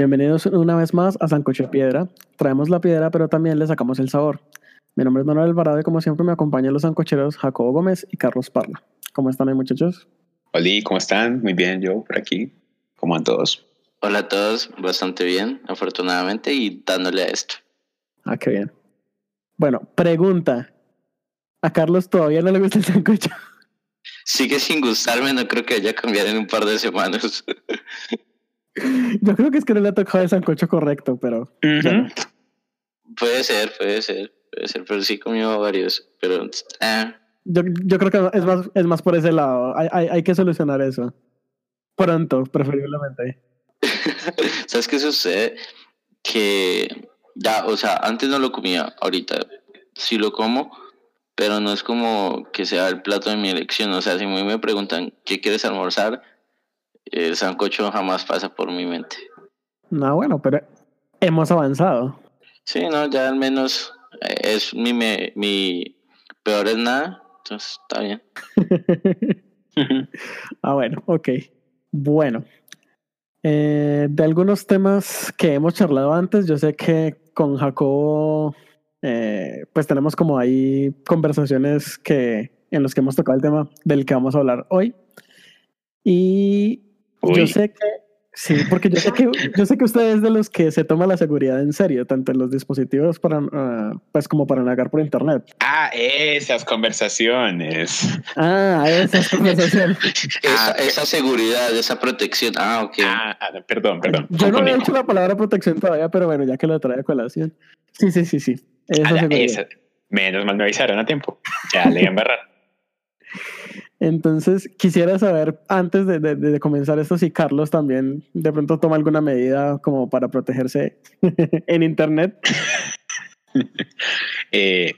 Bienvenidos una vez más a Sancocho de Piedra. Traemos la piedra, pero también le sacamos el sabor. Mi nombre es Manuel Alvarado y como siempre me acompañan los sancocheros Jacobo Gómez y Carlos Parla. ¿Cómo están ahí muchachos? Hola, ¿cómo están? Muy bien, yo por aquí. ¿Cómo van todos? Hola a todos, bastante bien, afortunadamente, y dándole a esto. Ah, qué bien. Bueno, pregunta. ¿A Carlos todavía no le gusta el sancocho? Sigue sin gustarme, no creo que vaya a cambiar en un par de semanas. Yo creo que es que no le ha tocado el sancocho correcto, pero... Puede ser, puede ser, puede ser, pero sí comió varios, pero... Ah. Yo, yo creo que es más, es más por ese lado. Hay, hay, hay que solucionar eso. Pronto, preferiblemente. ¿Sabes qué sucede? Que ya, o sea, antes no lo comía, ahorita sí lo como, pero no es como que sea el plato de mi elección. O sea, si me preguntan, ¿qué quieres almorzar? El sancocho jamás pasa por mi mente. No, bueno, pero hemos avanzado. Sí, no, ya al menos eh, es mi, me, mi peor es nada, entonces está bien. ah, bueno, ok. Bueno, eh, de algunos temas que hemos charlado antes, yo sé que con Jacobo, eh, pues tenemos como ahí conversaciones que en los que hemos tocado el tema del que vamos a hablar hoy. Y yo sé que Sí, porque yo sé que yo sé que usted es de los que se toma la seguridad en serio, tanto en los dispositivos para uh, pues como para navegar por internet. Ah, esas conversaciones. Ah, esas conversaciones. esa, esa, seguridad, esa protección. Ah, ok. Ah, perdón, perdón. Yo no he dicho la palabra protección todavía, pero bueno, ya que lo trae a colación. Sí, sí, sí, sí. Esa ah, esa. Menos mal me avisaron a tiempo. Ya le iba a embarrar. Entonces, quisiera saber, antes de, de, comenzar esto, si Carlos también de pronto toma alguna medida como para protegerse en Internet. eh,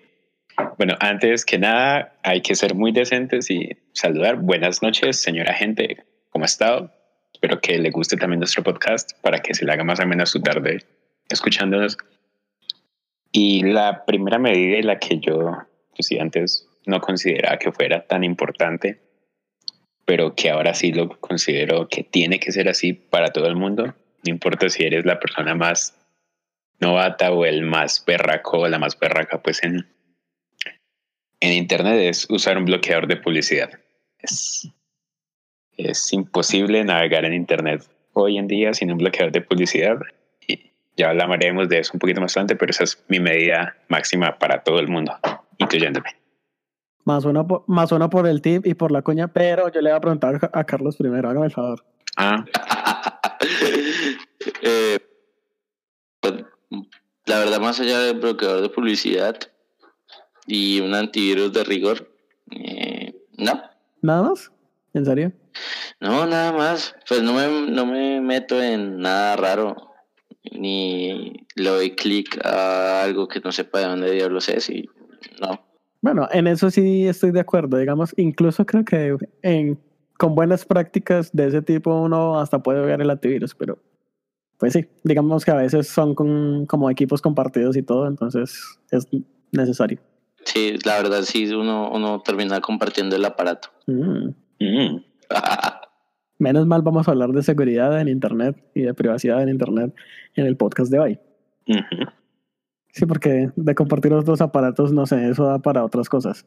bueno, antes que nada, hay que ser muy decentes y saludar. Buenas noches, señora gente. ¿Cómo ha estado? Espero que le guste también nuestro podcast para que se le haga más o menos su tarde escuchándonos. Y la primera medida y la que yo, pues sí, antes no consideraba que fuera tan importante, pero que ahora sí lo considero que tiene que ser así para todo el mundo. No importa si eres la persona más novata o el más berraco o la más berraca, pues en, en Internet es usar un bloqueador de publicidad. Es, es imposible navegar en Internet hoy en día sin un bloqueador de publicidad. Y ya hablaremos de eso un poquito más adelante, pero esa es mi medida máxima para todo el mundo, incluyéndome. Más una, por, más una por el tip y por la coña, pero yo le voy a preguntar a Carlos primero, hágame el favor. Ah. eh, la verdad, más allá del bloqueador de publicidad y un antivirus de rigor, eh, no. ¿Nada más? ¿En serio? No, nada más. Pues no me, no me meto en nada raro, ni le doy clic a algo que no sepa de dónde diablos es y no. Bueno, en eso sí estoy de acuerdo. Digamos, incluso creo que en, con buenas prácticas de ese tipo uno hasta puede ver el antivirus, pero pues sí, digamos que a veces son con, como equipos compartidos y todo, entonces es necesario. Sí, la verdad sí, uno, uno termina compartiendo el aparato. Mm. Mm. Menos mal vamos a hablar de seguridad en Internet y de privacidad en Internet en el podcast de hoy. Uh -huh. Sí, porque de compartir los dos aparatos, no sé, eso da para otras cosas.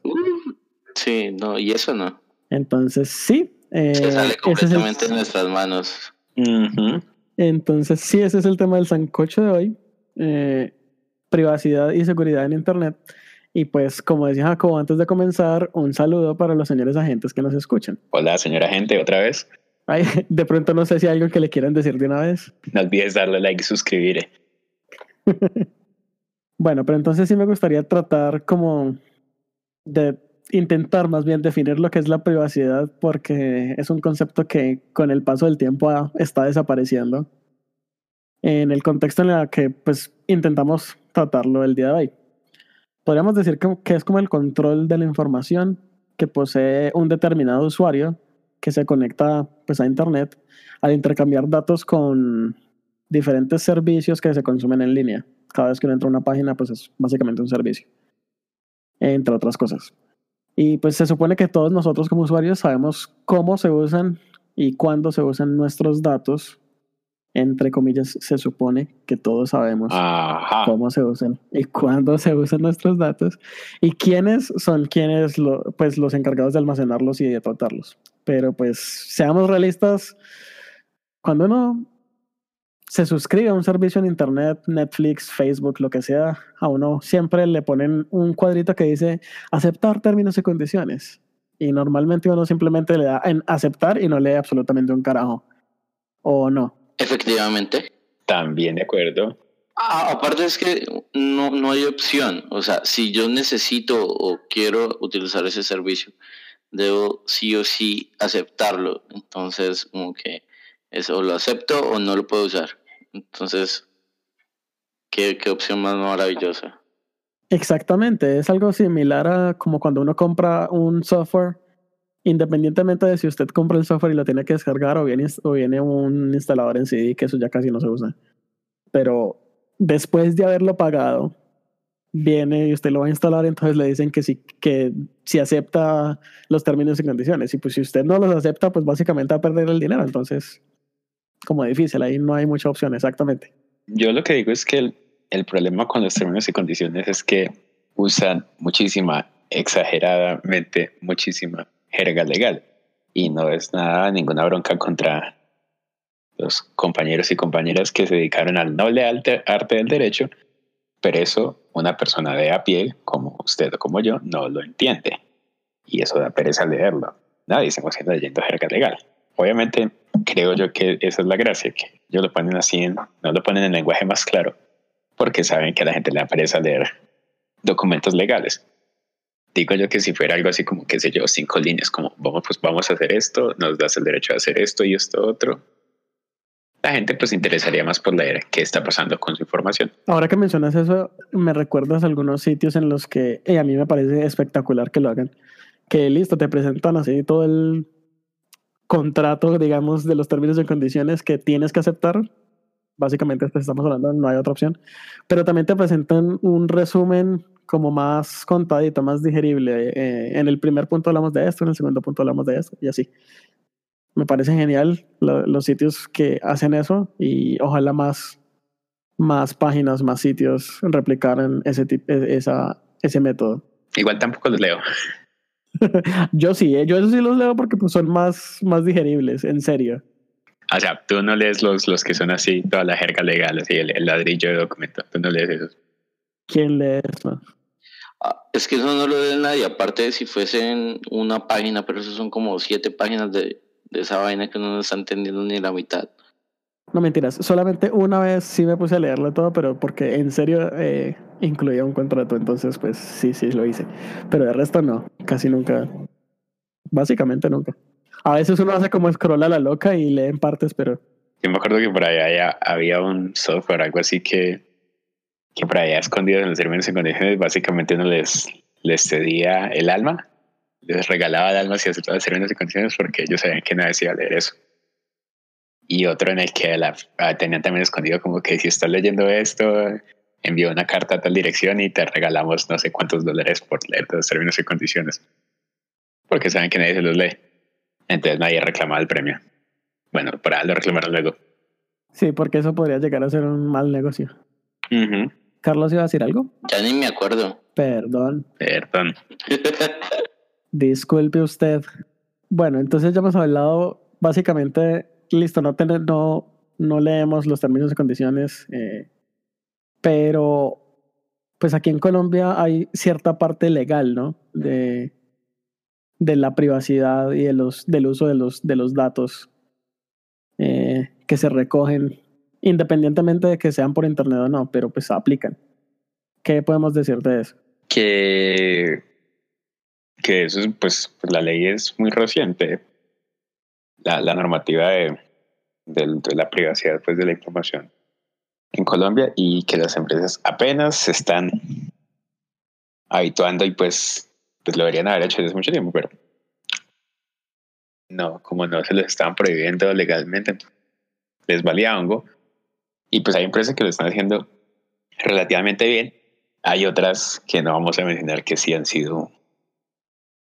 Sí, no, y eso no. Entonces, sí. Eh, Se sale completamente es el... en nuestras manos. Uh -huh. Entonces, sí, ese es el tema del sancocho de hoy. Eh, privacidad y seguridad en Internet. Y pues, como decía Jacobo, antes de comenzar, un saludo para los señores agentes que nos escuchan. Hola, señora agente, otra vez. Ay, de pronto no sé si hay algo que le quieran decir de una vez. No olvides darle like y suscribir. Bueno, pero entonces sí me gustaría tratar como de intentar más bien definir lo que es la privacidad porque es un concepto que con el paso del tiempo está desapareciendo en el contexto en el que pues intentamos tratarlo el día de hoy. Podríamos decir que es como el control de la información que posee un determinado usuario que se conecta pues a internet al intercambiar datos con diferentes servicios que se consumen en línea cada vez que uno entra a una página, pues es básicamente un servicio, entre otras cosas. Y pues se supone que todos nosotros como usuarios sabemos cómo se usan y cuándo se usan nuestros datos entre comillas, se supone que todos sabemos Ajá. cómo se usan y cuándo se usan nuestros datos y quiénes son quienes lo, pues, los encargados de almacenarlos y de tratarlos. Pero pues seamos realistas, cuando uno se suscribe a un servicio en Internet, Netflix, Facebook, lo que sea, a uno siempre le ponen un cuadrito que dice aceptar términos y condiciones. Y normalmente uno simplemente le da en aceptar y no lee absolutamente un carajo. ¿O no? Efectivamente. También de acuerdo. Ah, aparte es que no, no hay opción. O sea, si yo necesito o quiero utilizar ese servicio, debo sí o sí aceptarlo. Entonces, como que eso lo acepto o no lo puedo usar. Entonces, ¿qué, qué opción más maravillosa? Exactamente, es algo similar a como cuando uno compra un software, independientemente de si usted compra el software y lo tiene que descargar o viene, o viene un instalador en CD, que eso ya casi no se usa. Pero después de haberlo pagado, viene y usted lo va a instalar, entonces le dicen que si, que si acepta los términos y condiciones. Y pues si usted no los acepta, pues básicamente va a perder el dinero. Entonces, como difícil, ahí no hay mucha opción, exactamente. Yo lo que digo es que el, el problema con los términos y condiciones es que usan muchísima, exageradamente, muchísima jerga legal. Y no es nada, ninguna bronca contra los compañeros y compañeras que se dedicaron al noble arte, del derecho, pero eso una persona de a pie, como usted o como yo, no lo entiende. Y eso da pereza leerlo. Nadie se emociona leyendo jerga legal. Obviamente, creo yo que esa es la gracia, que ellos lo ponen así, en, no lo ponen en lenguaje más claro, porque saben que a la gente le da pereza leer documentos legales. Digo yo que si fuera algo así como, qué sé yo, cinco líneas, como vamos, pues vamos a hacer esto, nos das el derecho a hacer esto y esto otro, la gente pues interesaría más por leer qué está pasando con su información. Ahora que mencionas eso, me recuerdas algunos sitios en los que eh, a mí me parece espectacular que lo hagan. Que listo, te presentan así todo el contrato, digamos, de los términos y condiciones que tienes que aceptar. Básicamente, esto estamos hablando, no hay otra opción. Pero también te presentan un resumen como más contadito, más digerible. Eh, en el primer punto hablamos de esto, en el segundo punto hablamos de esto, y así. Me parece genial lo, los sitios que hacen eso y ojalá más, más páginas, más sitios replicaran ese, tipo, esa, ese método. Igual tampoco los leo. yo sí, ¿eh? yo eso sí los leo porque pues, son más, más digeribles, en serio. O sea, tú no lees los, los que son así, toda la jerga legal, así el, el ladrillo de documento. Tú no lees esos. ¿Quién lee eso? Ah, es que eso no lo lee nadie. Aparte, si fuesen una página, pero eso son como siete páginas de, de esa vaina que uno no está entendiendo ni la mitad. No mentiras, solamente una vez sí me puse a leerlo todo, pero porque en serio eh, incluía un contrato, entonces pues sí, sí lo hice. Pero de resto no, casi nunca. Básicamente nunca. A veces uno hace como scroll a la loca y lee en partes, pero... Yo me acuerdo que por allá había un software, algo así que, que por allá escondido en los términos y condiciones, básicamente uno les, les cedía el alma les regalaba el alma si aceptaba términos y condiciones porque ellos sabían que nadie se iba a leer eso. Y otro en el que la, tenían también escondido como que si estás leyendo esto, envió una carta a tal dirección y te regalamos no sé cuántos dólares por leer los términos y condiciones. Porque saben que nadie se los lee. Entonces nadie reclamaba el premio. Bueno, para lo reclamaron luego. Sí, porque eso podría llegar a ser un mal negocio. Uh -huh. Carlos iba a decir algo. Ya ni me acuerdo. Perdón. Perdón. Disculpe usted. Bueno, entonces ya hemos hablado básicamente, listo, no, tener, no, no leemos los términos y condiciones, eh, pero pues aquí en Colombia hay cierta parte legal, ¿no? De, de la privacidad y de los, del uso de los, de los datos eh, que se recogen, independientemente de que sean por internet o no, pero pues aplican. ¿Qué podemos decir de eso? Que que eso es, pues, la ley es muy reciente, la, normativa de, de, de, la privacidad pues, de la información en Colombia y que las empresas apenas se están habituando y pues, pues lo deberían haber hecho desde mucho tiempo, pero no, como no se les estaban prohibiendo legalmente, les valía hongo. Y pues hay empresas que lo están haciendo relativamente bien. Hay otras que no vamos a mencionar que sí han sido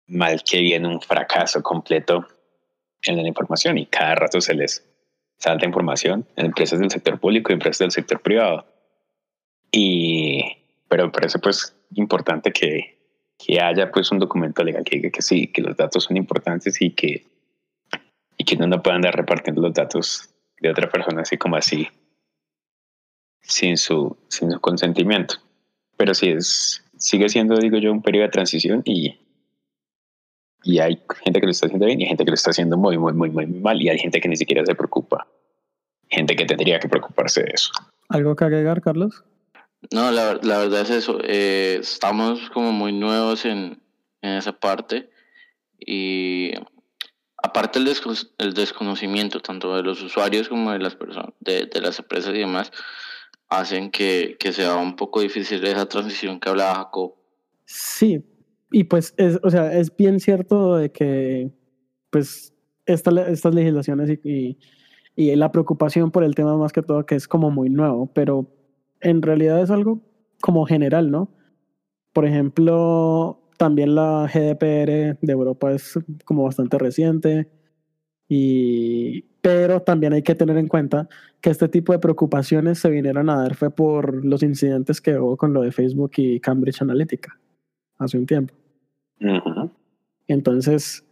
mal que bien un fracaso completo en la información y cada rato se les salta información en empresas del sector público y empresas del sector privado. Y, pero me parece pues importante que, que haya pues un documento legal que diga que sí, que los datos son importantes y que, y que no, no puedan andar repartiendo los datos de otra persona así como así, sin su, sin su consentimiento. Pero sí es, sigue siendo, digo yo, un periodo de transición y, y hay gente que lo está haciendo bien y gente que lo está haciendo muy, muy, muy, muy mal y hay gente que ni siquiera se preocupa. Gente que tendría que preocuparse de eso. ¿Algo que agregar, Carlos? No, la, la verdad es eso. Eh, estamos como muy nuevos en, en esa parte y aparte el, el, desconocimiento tanto de los usuarios como de las personas, de, de las empresas y demás, hacen que, que, sea un poco difícil esa transición que hablaba Jacob. Sí, y pues es, o sea, es bien cierto de que pues esta, estas legislaciones y, y, y la preocupación por el tema más que todo que es como muy nuevo, pero en realidad es algo como general, ¿no? Por ejemplo, también la GDPR de Europa es como bastante reciente, y, pero también hay que tener en cuenta que este tipo de preocupaciones se vinieron a dar fue por los incidentes que hubo con lo de Facebook y Cambridge Analytica hace un tiempo. Entonces,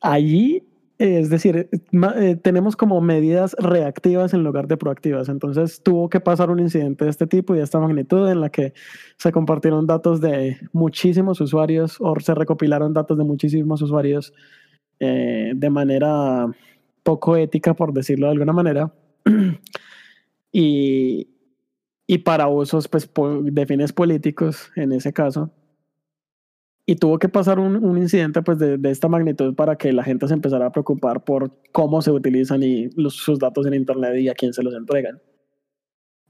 allí es decir, eh, tenemos como medidas reactivas en lugar de proactivas. Entonces tuvo que pasar un incidente de este tipo y de esta magnitud en la que se compartieron datos de muchísimos usuarios o se recopilaron datos de muchísimos usuarios eh, de manera poco ética, por decirlo de alguna manera. y, y para usos pues, de fines políticos en ese caso y tuvo que pasar un, incidente pues de, de, esta magnitud para que la gente se empezara a preocupar por cómo se utilizan y los, sus datos en internet y a quién se los entregan.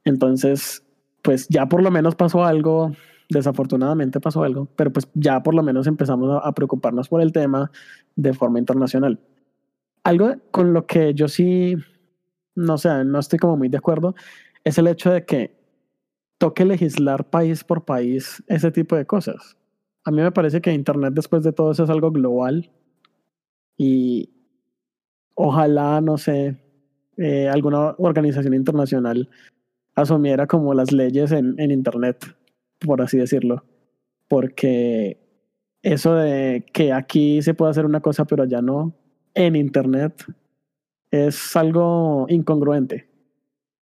Entonces, pues ya por lo menos pasó algo, desafortunadamente pasó algo, pero pues ya por lo menos empezamos a, a preocuparnos por el tema de forma internacional. Algo con lo que yo sí, no sé, no estoy como muy de acuerdo, es el hecho de que toque legislar país por país ese tipo de cosas a mí me parece que Internet después de todo eso es algo global y ojalá, no sé, eh, alguna organización internacional asumiera como las leyes en, Internet, por así decirlo, porque eso de que aquí se puede hacer una cosa pero allá no, en Internet, es algo incongruente.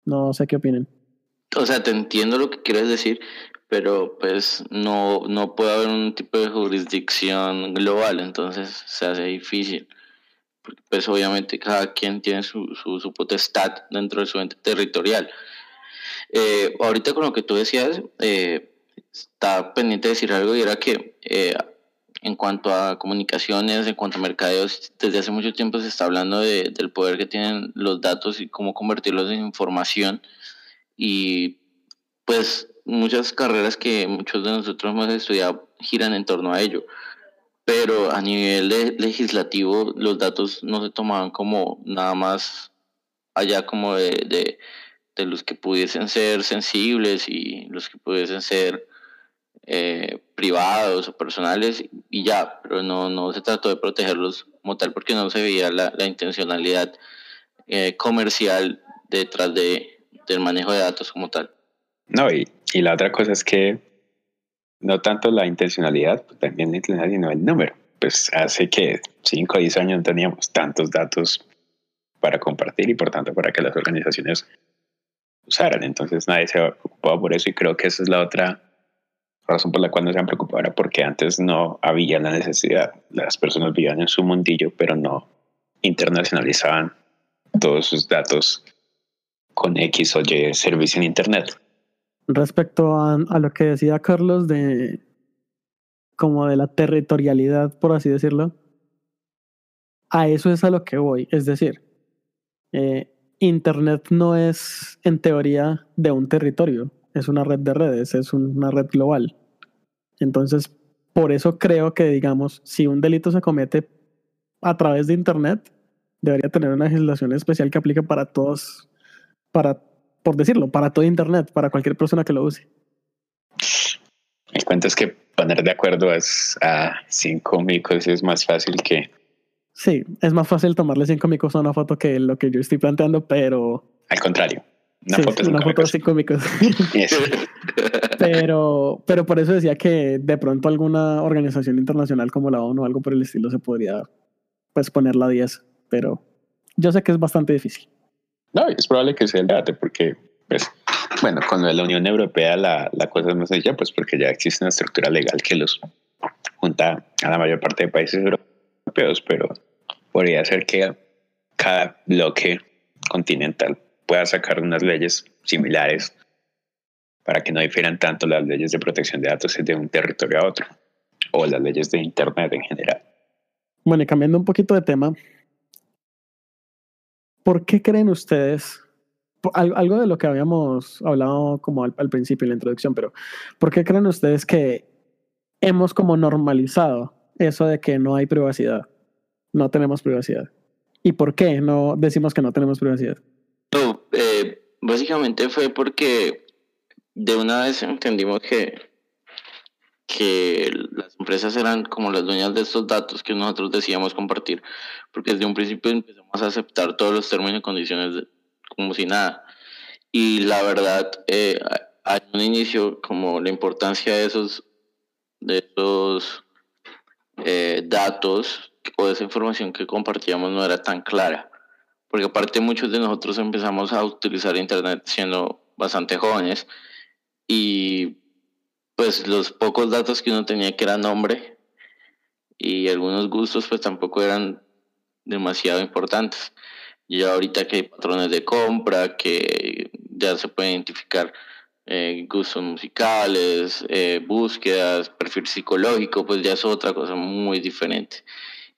No sé qué opinen. O sea, te entiendo lo que quieres decir, pero pues no, no puede haber un tipo de jurisdicción global, entonces se hace difícil. Porque pues obviamente cada quien tiene su, su, su potestad dentro de su ente territorial. Eh, ahorita con lo que tú decías, eh, estaba pendiente de decir algo y era que eh, en cuanto a comunicaciones, en cuanto a mercadeos, desde hace mucho tiempo se está hablando de, del poder que tienen los datos y cómo convertirlos en información. Y pues muchas carreras que muchos de nosotros hemos estudiado giran en torno a ello. Pero a nivel legislativo los datos no se tomaban como nada más allá como de, de, los que pudiesen ser sensibles y los que pudiesen ser eh, privados o personales y ya, pero no, no se trató de protegerlos como tal porque no se veía la, la intencionalidad eh, comercial detrás de, del manejo de datos como tal. No, y, y la otra cosa es que no tanto la intencionalidad, pues también la intencionalidad, sino el número. Pues hace que 5 o 10 años no teníamos tantos datos para compartir y por tanto para que las organizaciones usaran. Entonces nadie se preocupaba por eso y creo que esa es la otra razón por la cual no se han preocupado era porque antes no había la necesidad. Las personas vivían en su mundillo, pero no internacionalizaban todos sus datos con X o Y servicio en Internet respecto a, lo que decía Carlos de como de la territorialidad, por así decirlo, a eso es a lo que voy. Es decir, eh, Internet no es en teoría de un territorio, es una red de redes, es una red global. Entonces, por eso creo que, digamos, si un delito se comete a través de Internet, debería tener una legislación especial que aplique para todos, para por decirlo, para todo Internet, para cualquier persona que lo use. El cuento es que poner de acuerdo es a cinco micros es más fácil que Sí, es más fácil tomarle cinco micos a una foto que lo que yo estoy planteando, pero... Al contrario. Una foto, una foto de cinco micos. pero, pero por eso decía que de pronto alguna organización internacional como la ONU o algo por el estilo se podría pues poner la 10, pero yo sé que es bastante difícil. No, es probable que sea el debate porque, pues, bueno, con la Unión Europea la, la cosa es más allá, pues porque ya existe una estructura legal que los junta a la mayor parte de países europeos, pero podría ser que cada bloque continental pueda sacar unas leyes similares para que no difieran tanto las leyes de protección de datos de un territorio a otro o las leyes de Internet en general. Bueno, y cambiando un poquito de tema, ¿por qué creen ustedes, algo de lo que habíamos hablado como al, principio en la introducción, pero ¿por qué creen ustedes que hemos como normalizado eso de que no hay privacidad? No tenemos privacidad. ¿Y por qué no decimos que no tenemos privacidad? Eh, básicamente fue porque de una vez entendimos que que las empresas eran como las dueñas de estos datos que nosotros decíamos compartir, porque desde un principio empezamos a aceptar todos los términos y condiciones como si nada. Y la verdad, eh, hay un inicio como la importancia de esos, de esos eh, datos o de esa información que compartíamos no era tan clara, porque aparte muchos de nosotros empezamos a utilizar Internet siendo bastante jóvenes y pues los pocos datos que uno tenía que era nombre y algunos gustos pues tampoco eran demasiado importantes. Ya ahorita que hay patrones de compra, que ya se puede identificar eh, gustos musicales, eh, búsquedas, perfil psicológico, pues ya es otra cosa muy diferente.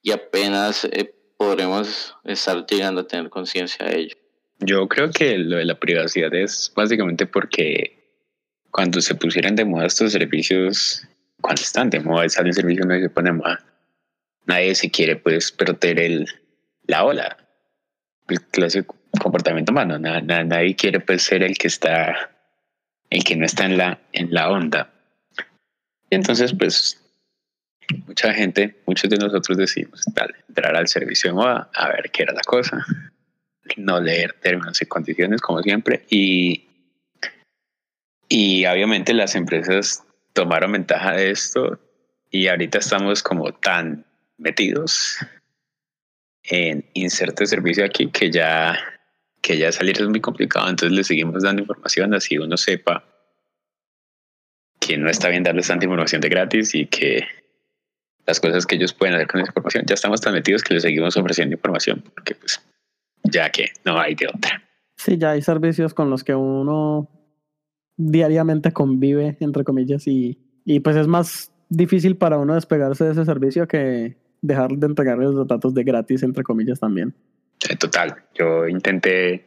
Y apenas eh, podremos estar llegando a tener conciencia de ello. Yo creo que lo de la privacidad es básicamente porque cuando se pusieran de moda estos servicios, cuando están de moda, sale un servicio no se pone de moda, nadie se quiere pues perder el, la ola, el clásico comportamiento humano, nadie quiere pues ser el que está, el que no está en la, en la onda. Y entonces pues mucha gente, muchos de nosotros decimos, entrar al servicio de moda, a ver qué era la cosa, no leer términos y condiciones como siempre y y obviamente las empresas tomaron ventaja de esto y ahorita estamos como tan metidos en inserte servicio aquí que ya, que ya salir es muy complicado. Entonces le seguimos dando información así uno sepa que no está bien darles tanta información de gratis y que las cosas que ellos pueden hacer con esa información. Ya estamos tan metidos que les seguimos ofreciendo información porque pues ya que no hay de otra. Sí, ya hay servicios con los que uno diariamente convive, entre comillas, y, y pues es más difícil para uno despegarse de ese servicio que dejar de entregar los datos de gratis, entre comillas, también. Total, yo intenté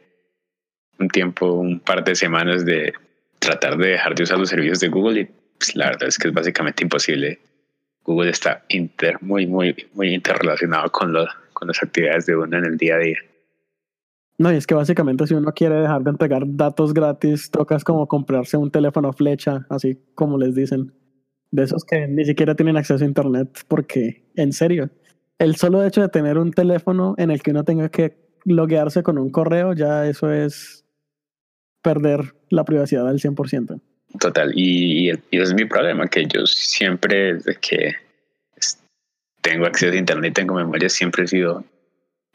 un tiempo, un par de semanas de tratar de dejar de usar los servicios de Google y pues, la verdad es que es básicamente imposible. Google está inter, muy, muy, muy interrelacionado con, lo, con las actividades de uno en el día a día. No, y es que básicamente si uno quiere dejar de entregar datos gratis, tocas como comprarse un teléfono flecha, así como les dicen. De esos que ni siquiera tienen acceso a internet, porque, en serio, el solo hecho de tener un teléfono en el que uno tenga que loguearse con un correo, ya eso es perder la privacidad al 100%. Total, y, y, ese es mi problema, que yo siempre, desde que tengo acceso a internet, tengo memoria, siempre he sido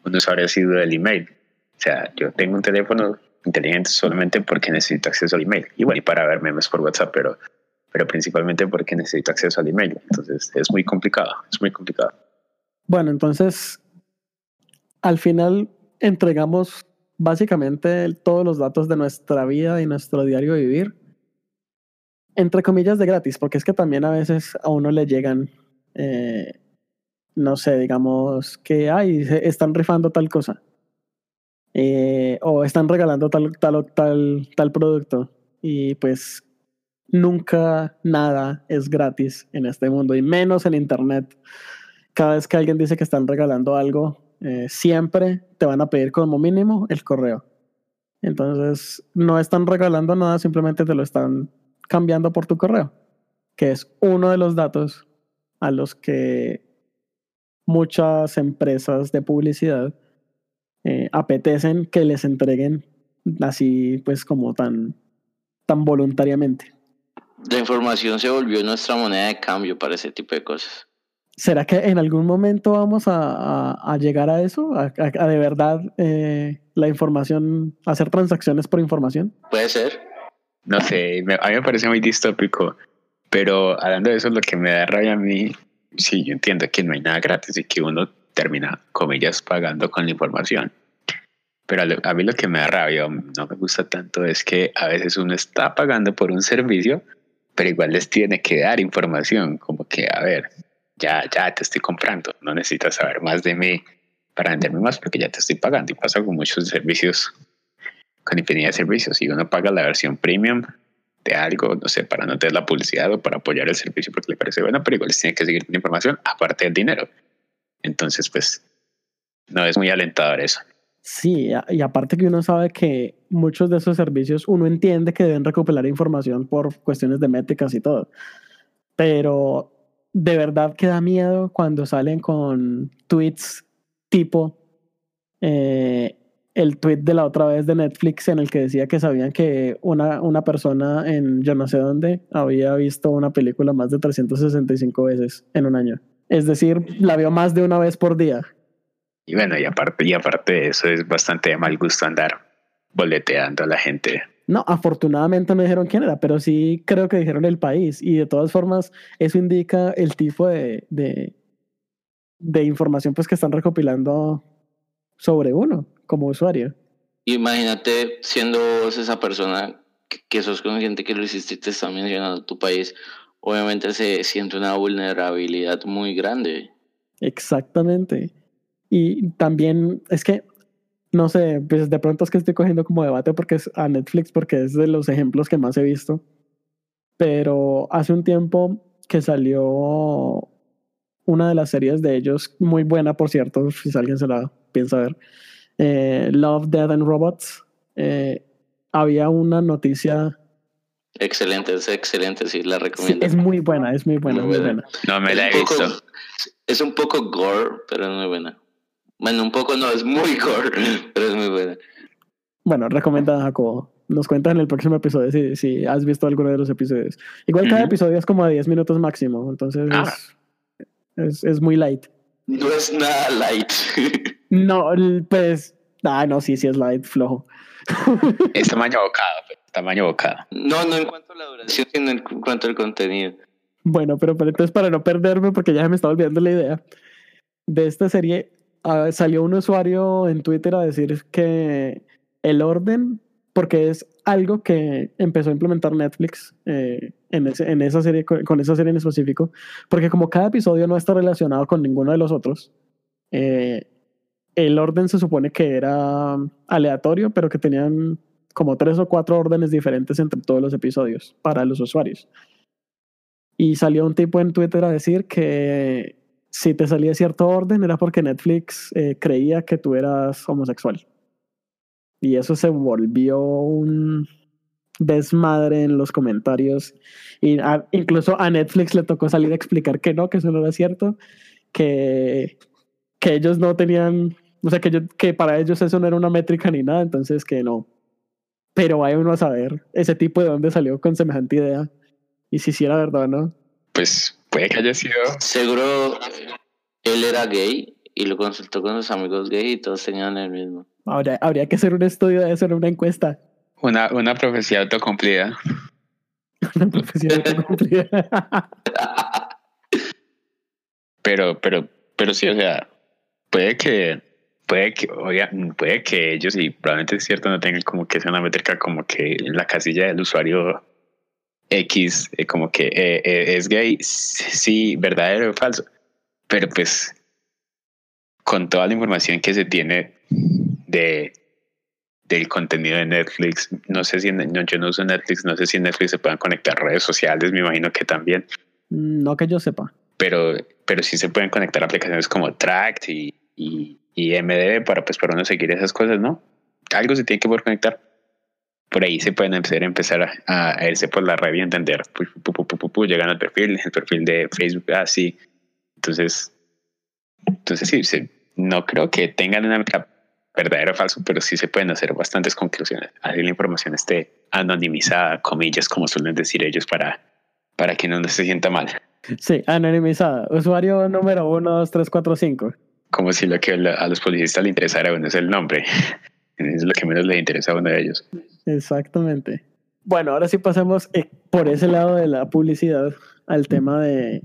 un usuario sido del email. O sea, yo tengo un teléfono inteligente solamente porque necesito acceso al email. Igual y para ver memes por WhatsApp, pero, pero principalmente porque necesito acceso al email. Entonces es muy complicado, es muy complicado. Bueno, entonces al final entregamos básicamente todos los datos de nuestra vida y nuestro diario vivir, entre comillas de gratis, porque es que también a veces a uno le llegan, eh, no sé, digamos que, ay, están rifando tal cosa. Eh, o están regalando tal, tal, tal, tal producto. Y pues nunca nada es gratis en este mundo, y menos en Internet. Cada vez que alguien dice que están regalando algo, eh, siempre te van a pedir como mínimo el correo. Entonces, no están regalando nada, simplemente te lo están cambiando por tu correo, que es uno de los datos a los que muchas empresas de publicidad eh, apetecen que les entreguen así pues como tan, tan voluntariamente. La información se volvió nuestra moneda de cambio para ese tipo de cosas. ¿Será que en algún momento vamos a, a, llegar a eso? ¿A, a de verdad eh, la información, hacer transacciones por información? Puede ser. No sé, a mí me parece muy distópico, pero hablando de eso, lo que me da rabia a mí, sí, yo entiendo que no hay nada gratis y que uno termina, comillas, pagando con la información. Pero a mí lo que me da rabia, no me gusta tanto, es que a veces uno está pagando por un servicio, pero igual les tiene que dar información, como que, a ver, ya, ya te estoy comprando, no necesitas saber más de mí para venderme más porque ya te estoy pagando. Y pasa con muchos servicios, con infinidad de servicios. Y uno paga la versión premium de algo, no sé, para no tener la publicidad o para apoyar el servicio porque le parece bueno, pero igual les tiene que seguir con información aparte del dinero. Entonces, pues, no es muy alentador eso. Sí, y aparte que uno sabe que muchos de esos servicios uno entiende que deben recopilar información por cuestiones de métricas y todo. Pero de verdad que da miedo cuando salen con tweets tipo eh, el tweet de la otra vez de Netflix en el que decía que sabían que una, una persona en yo no sé dónde había visto una película más de 365 veces en un año. Es decir, la vio más de una vez por día. Y bueno, y aparte, y aparte de eso, es bastante de mal gusto andar boleteando a la gente. No, afortunadamente no dijeron quién era, pero sí creo que dijeron el país. Y de todas formas, eso indica el tipo de, de, de información pues, que están recopilando sobre uno como usuario. Imagínate siendo vos esa persona que, sos consciente que lo hiciste y te está mencionando tu país, obviamente se siente una vulnerabilidad muy grande. Exactamente. Y también es que, no sé, pues de pronto es que estoy cogiendo como debate porque es a Netflix, porque es de los ejemplos que más he visto. Pero hace un tiempo que salió una de las series de ellos, muy buena por cierto, si alguien se la piensa ver, eh, Love, Death and Robots, eh, había una noticia Excelente, es excelente, sí, la recomiendo. es muy buena, es muy buena, muy, buena. No me la he visto. Es un poco gore, pero es muy buena. Bueno, un poco no, es muy gore, pero es muy buena. Bueno, recomendada, Jacobo. Nos cuentas en el próximo episodio si, si has visto alguno de los episodios. Igual cada episodio es como de 10 minutos máximo, entonces ah. es, es, muy light. No es nada light. no, pues. Ah, no, sí, sí es light, flojo. es tamaño bocado, pues, tamaño bocado. No, no en cuanto a la duración, sino en cuanto al contenido. Bueno, pero, pero entonces para no perderme, porque ya me estaba olvidando la idea de esta serie, salió un usuario en Twitter a decir que el orden, porque es algo que empezó a implementar Netflix eh, en, en, esa serie, con esa serie en específico, porque como cada episodio no está relacionado con ninguno de los otros, eh, el orden se supone que era aleatorio, pero que tenían como tres o cuatro órdenes diferentes entre todos los episodios para los usuarios. Y salió un tipo en Twitter a decir que si te salía cierto orden era porque Netflix eh, creía que tú eras homosexual. Y eso se volvió un desmadre en los comentarios. Y incluso a Netflix le tocó salir a explicar que no, que eso no era cierto, que, que ellos no tenían, o sea, que, que para ellos eso no era una métrica ni nada, entonces que no. Pero hay uno a saber ese tipo de dónde salió con semejante idea y si sí era verdad o no. Pues Puede que haya sido. Seguro él era gay y lo consultó con sus amigos gay y todos tenían el mismo. Habría, habría que hacer un estudio de eso en una encuesta. Una, una profecía autocumplida. una profecía autocumplida. pero, pero, pero sí, o sea, puede que, puede que, oiga, puede que ellos, y probablemente es cierto, no tengan como que sea una métrica como que en la casilla del usuario X, eh, como que eh, eh, es gay, sí, verdadero o falso. Pero pues, con toda la información que se tiene de del contenido de Netflix, no sé si no, yo no uso Netflix, no sé si en Netflix se puedan conectar redes sociales, me imagino que también. No que yo sepa. Pero, pero sí se pueden conectar aplicaciones como Tract y, y, y MDB para pues para uno seguir esas cosas, ¿no? Algo se tiene que poder conectar por ahí se pueden empezar, empezar a, irse por la red y entender, llegan al perfil, el perfil de Facebook, así. Ah, Entonces, Entonces sí, sí, no creo que tengan una verdadero o falso, pero sí se pueden hacer bastantes conclusiones. Así la información esté anonimizada, comillas, como suelen decir ellos, para, para que no se sienta mal. Sí, anonimizada. Usuario número 1, 2, 3, 4, 5. Como si lo que a los policías le interesara a uno es el nombre. Es lo que menos les interesa a uno de ellos. Exactamente. Bueno, ahora sí pasemos eh, por ese lado de la publicidad al tema de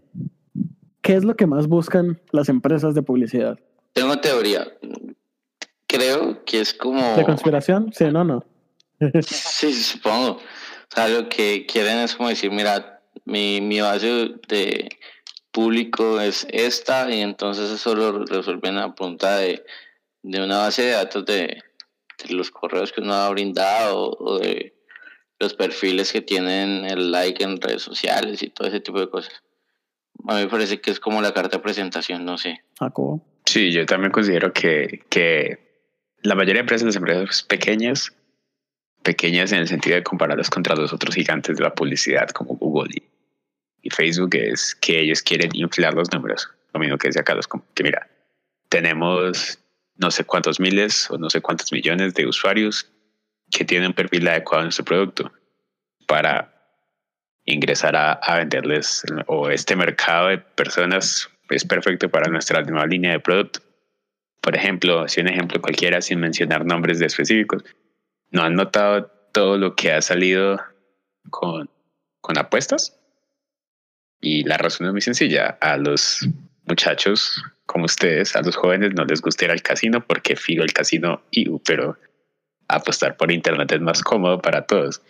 qué es lo que más buscan las empresas de publicidad. Tengo teoría. Creo que es como... ¿De conspiración? Sí, no, no. sí, supongo. O sea, lo que quieren es como decir, mira, mi, mi base de público es esta y entonces eso lo resuelven a punta de, de una base de datos de, de los correos que uno ha brindado o de los perfiles que tienen el like en redes sociales y todo ese tipo de cosas. A mí me parece que es como la carta de presentación, no sé. Sí, yo también considero que, que la mayoría de empresas, las empresas pequeñas, pequeñas en el sentido de compararlas contra los otros gigantes de la publicidad como Google y, y Facebook, es que ellos quieren inflar los números. Lo mismo que decía Carlos, que mira, tenemos no sé cuántos miles o no sé cuántos millones de usuarios que tienen un perfil adecuado en su producto para ingresar a, a, venderles o este mercado de personas es perfecto para nuestra nueva línea de producto. Por ejemplo, si un ejemplo cualquiera sin mencionar nombres específicos, ¿no han notado todo lo que ha salido con apuestas? Y la razón es muy sencilla. A los muchachos como ustedes, a los jóvenes no les gusta ir al casino porque fijo el casino, pero apostar por internet es más cómodo para todos.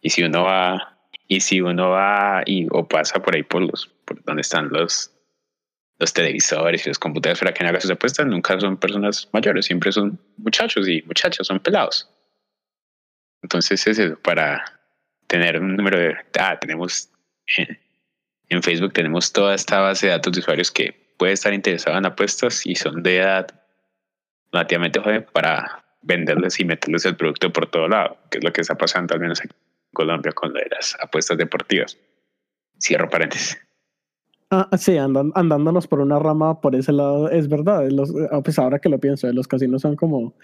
Y si uno va, y si uno va y o pasa por ahí por los, por donde están los, los televisores y los computadores para que no haga sus apuestas, nunca son personas mayores, siempre son muchachos y muchachas, son pelados. Entonces es eso, para tener un número de, ah, tenemos en, en Facebook tenemos toda esta base de datos de usuarios que puede estar interesado en apuestas y son de edad relativamente joven para venderles y meterles el producto por todo lado, que es lo que está pasando al menos en Colombia con las apuestas deportivas. Cierro paréntesis. Ah, sí, andan, andándonos por una rama por ese lado, es verdad. Los, ah, pues ahora que lo pienso, los casinos son como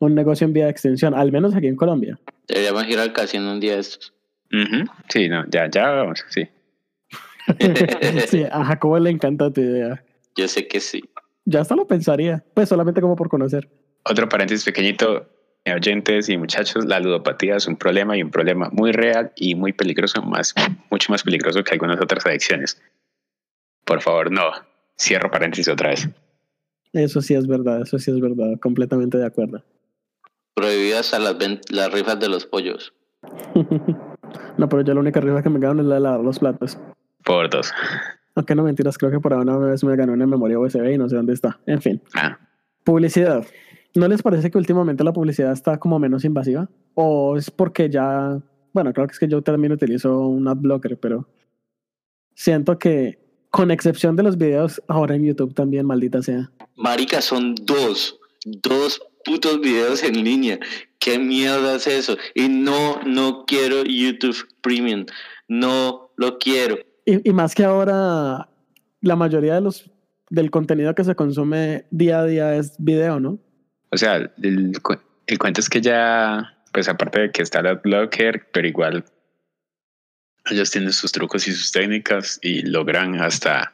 un negocio en vía de extensión, al menos aquí en Colombia. Deberíamos ir al casino un día de estos. Sí, no, ya, ya vamos, sí. sí, a Jacobo le encanta tu idea. Yo sé que sí. Ya hasta lo pensaría, pues solamente como por conocer. Otro paréntesis pequeñito, oyentes y muchachos, la ludopatía es un problema y un problema muy real y muy peligroso, más, mucho más peligroso que algunas otras adicciones. Por favor, no. Cierro paréntesis otra vez. Eso sí es verdad, eso sí es verdad, completamente de acuerdo. Prohibidas a las, las rifas de los pollos. no, pero yo la única rifa que me gano es la de lavar los platos. Por dos. Aunque no mentiras, creo que por una vez me ganó una memoria USB y no sé dónde está. En fin. Ah. Publicidad. ¿No les parece que últimamente la publicidad está como menos invasiva? ¿O es porque ya... Bueno, creo que es que yo también utilizo un adblocker, pero siento que con excepción de los videos, ahora en YouTube también, maldita sea. Marica, son dos, dos putos videos en línea. ¿Qué mierda es eso? Y no, no quiero YouTube Premium. No lo quiero. Y, más que ahora, la mayoría de los del contenido que se consume día a día es video, ¿no? O sea, el, el cuento es que ya, pues aparte de que está el blocker, pero igual ellos tienen sus trucos y sus técnicas y logran hasta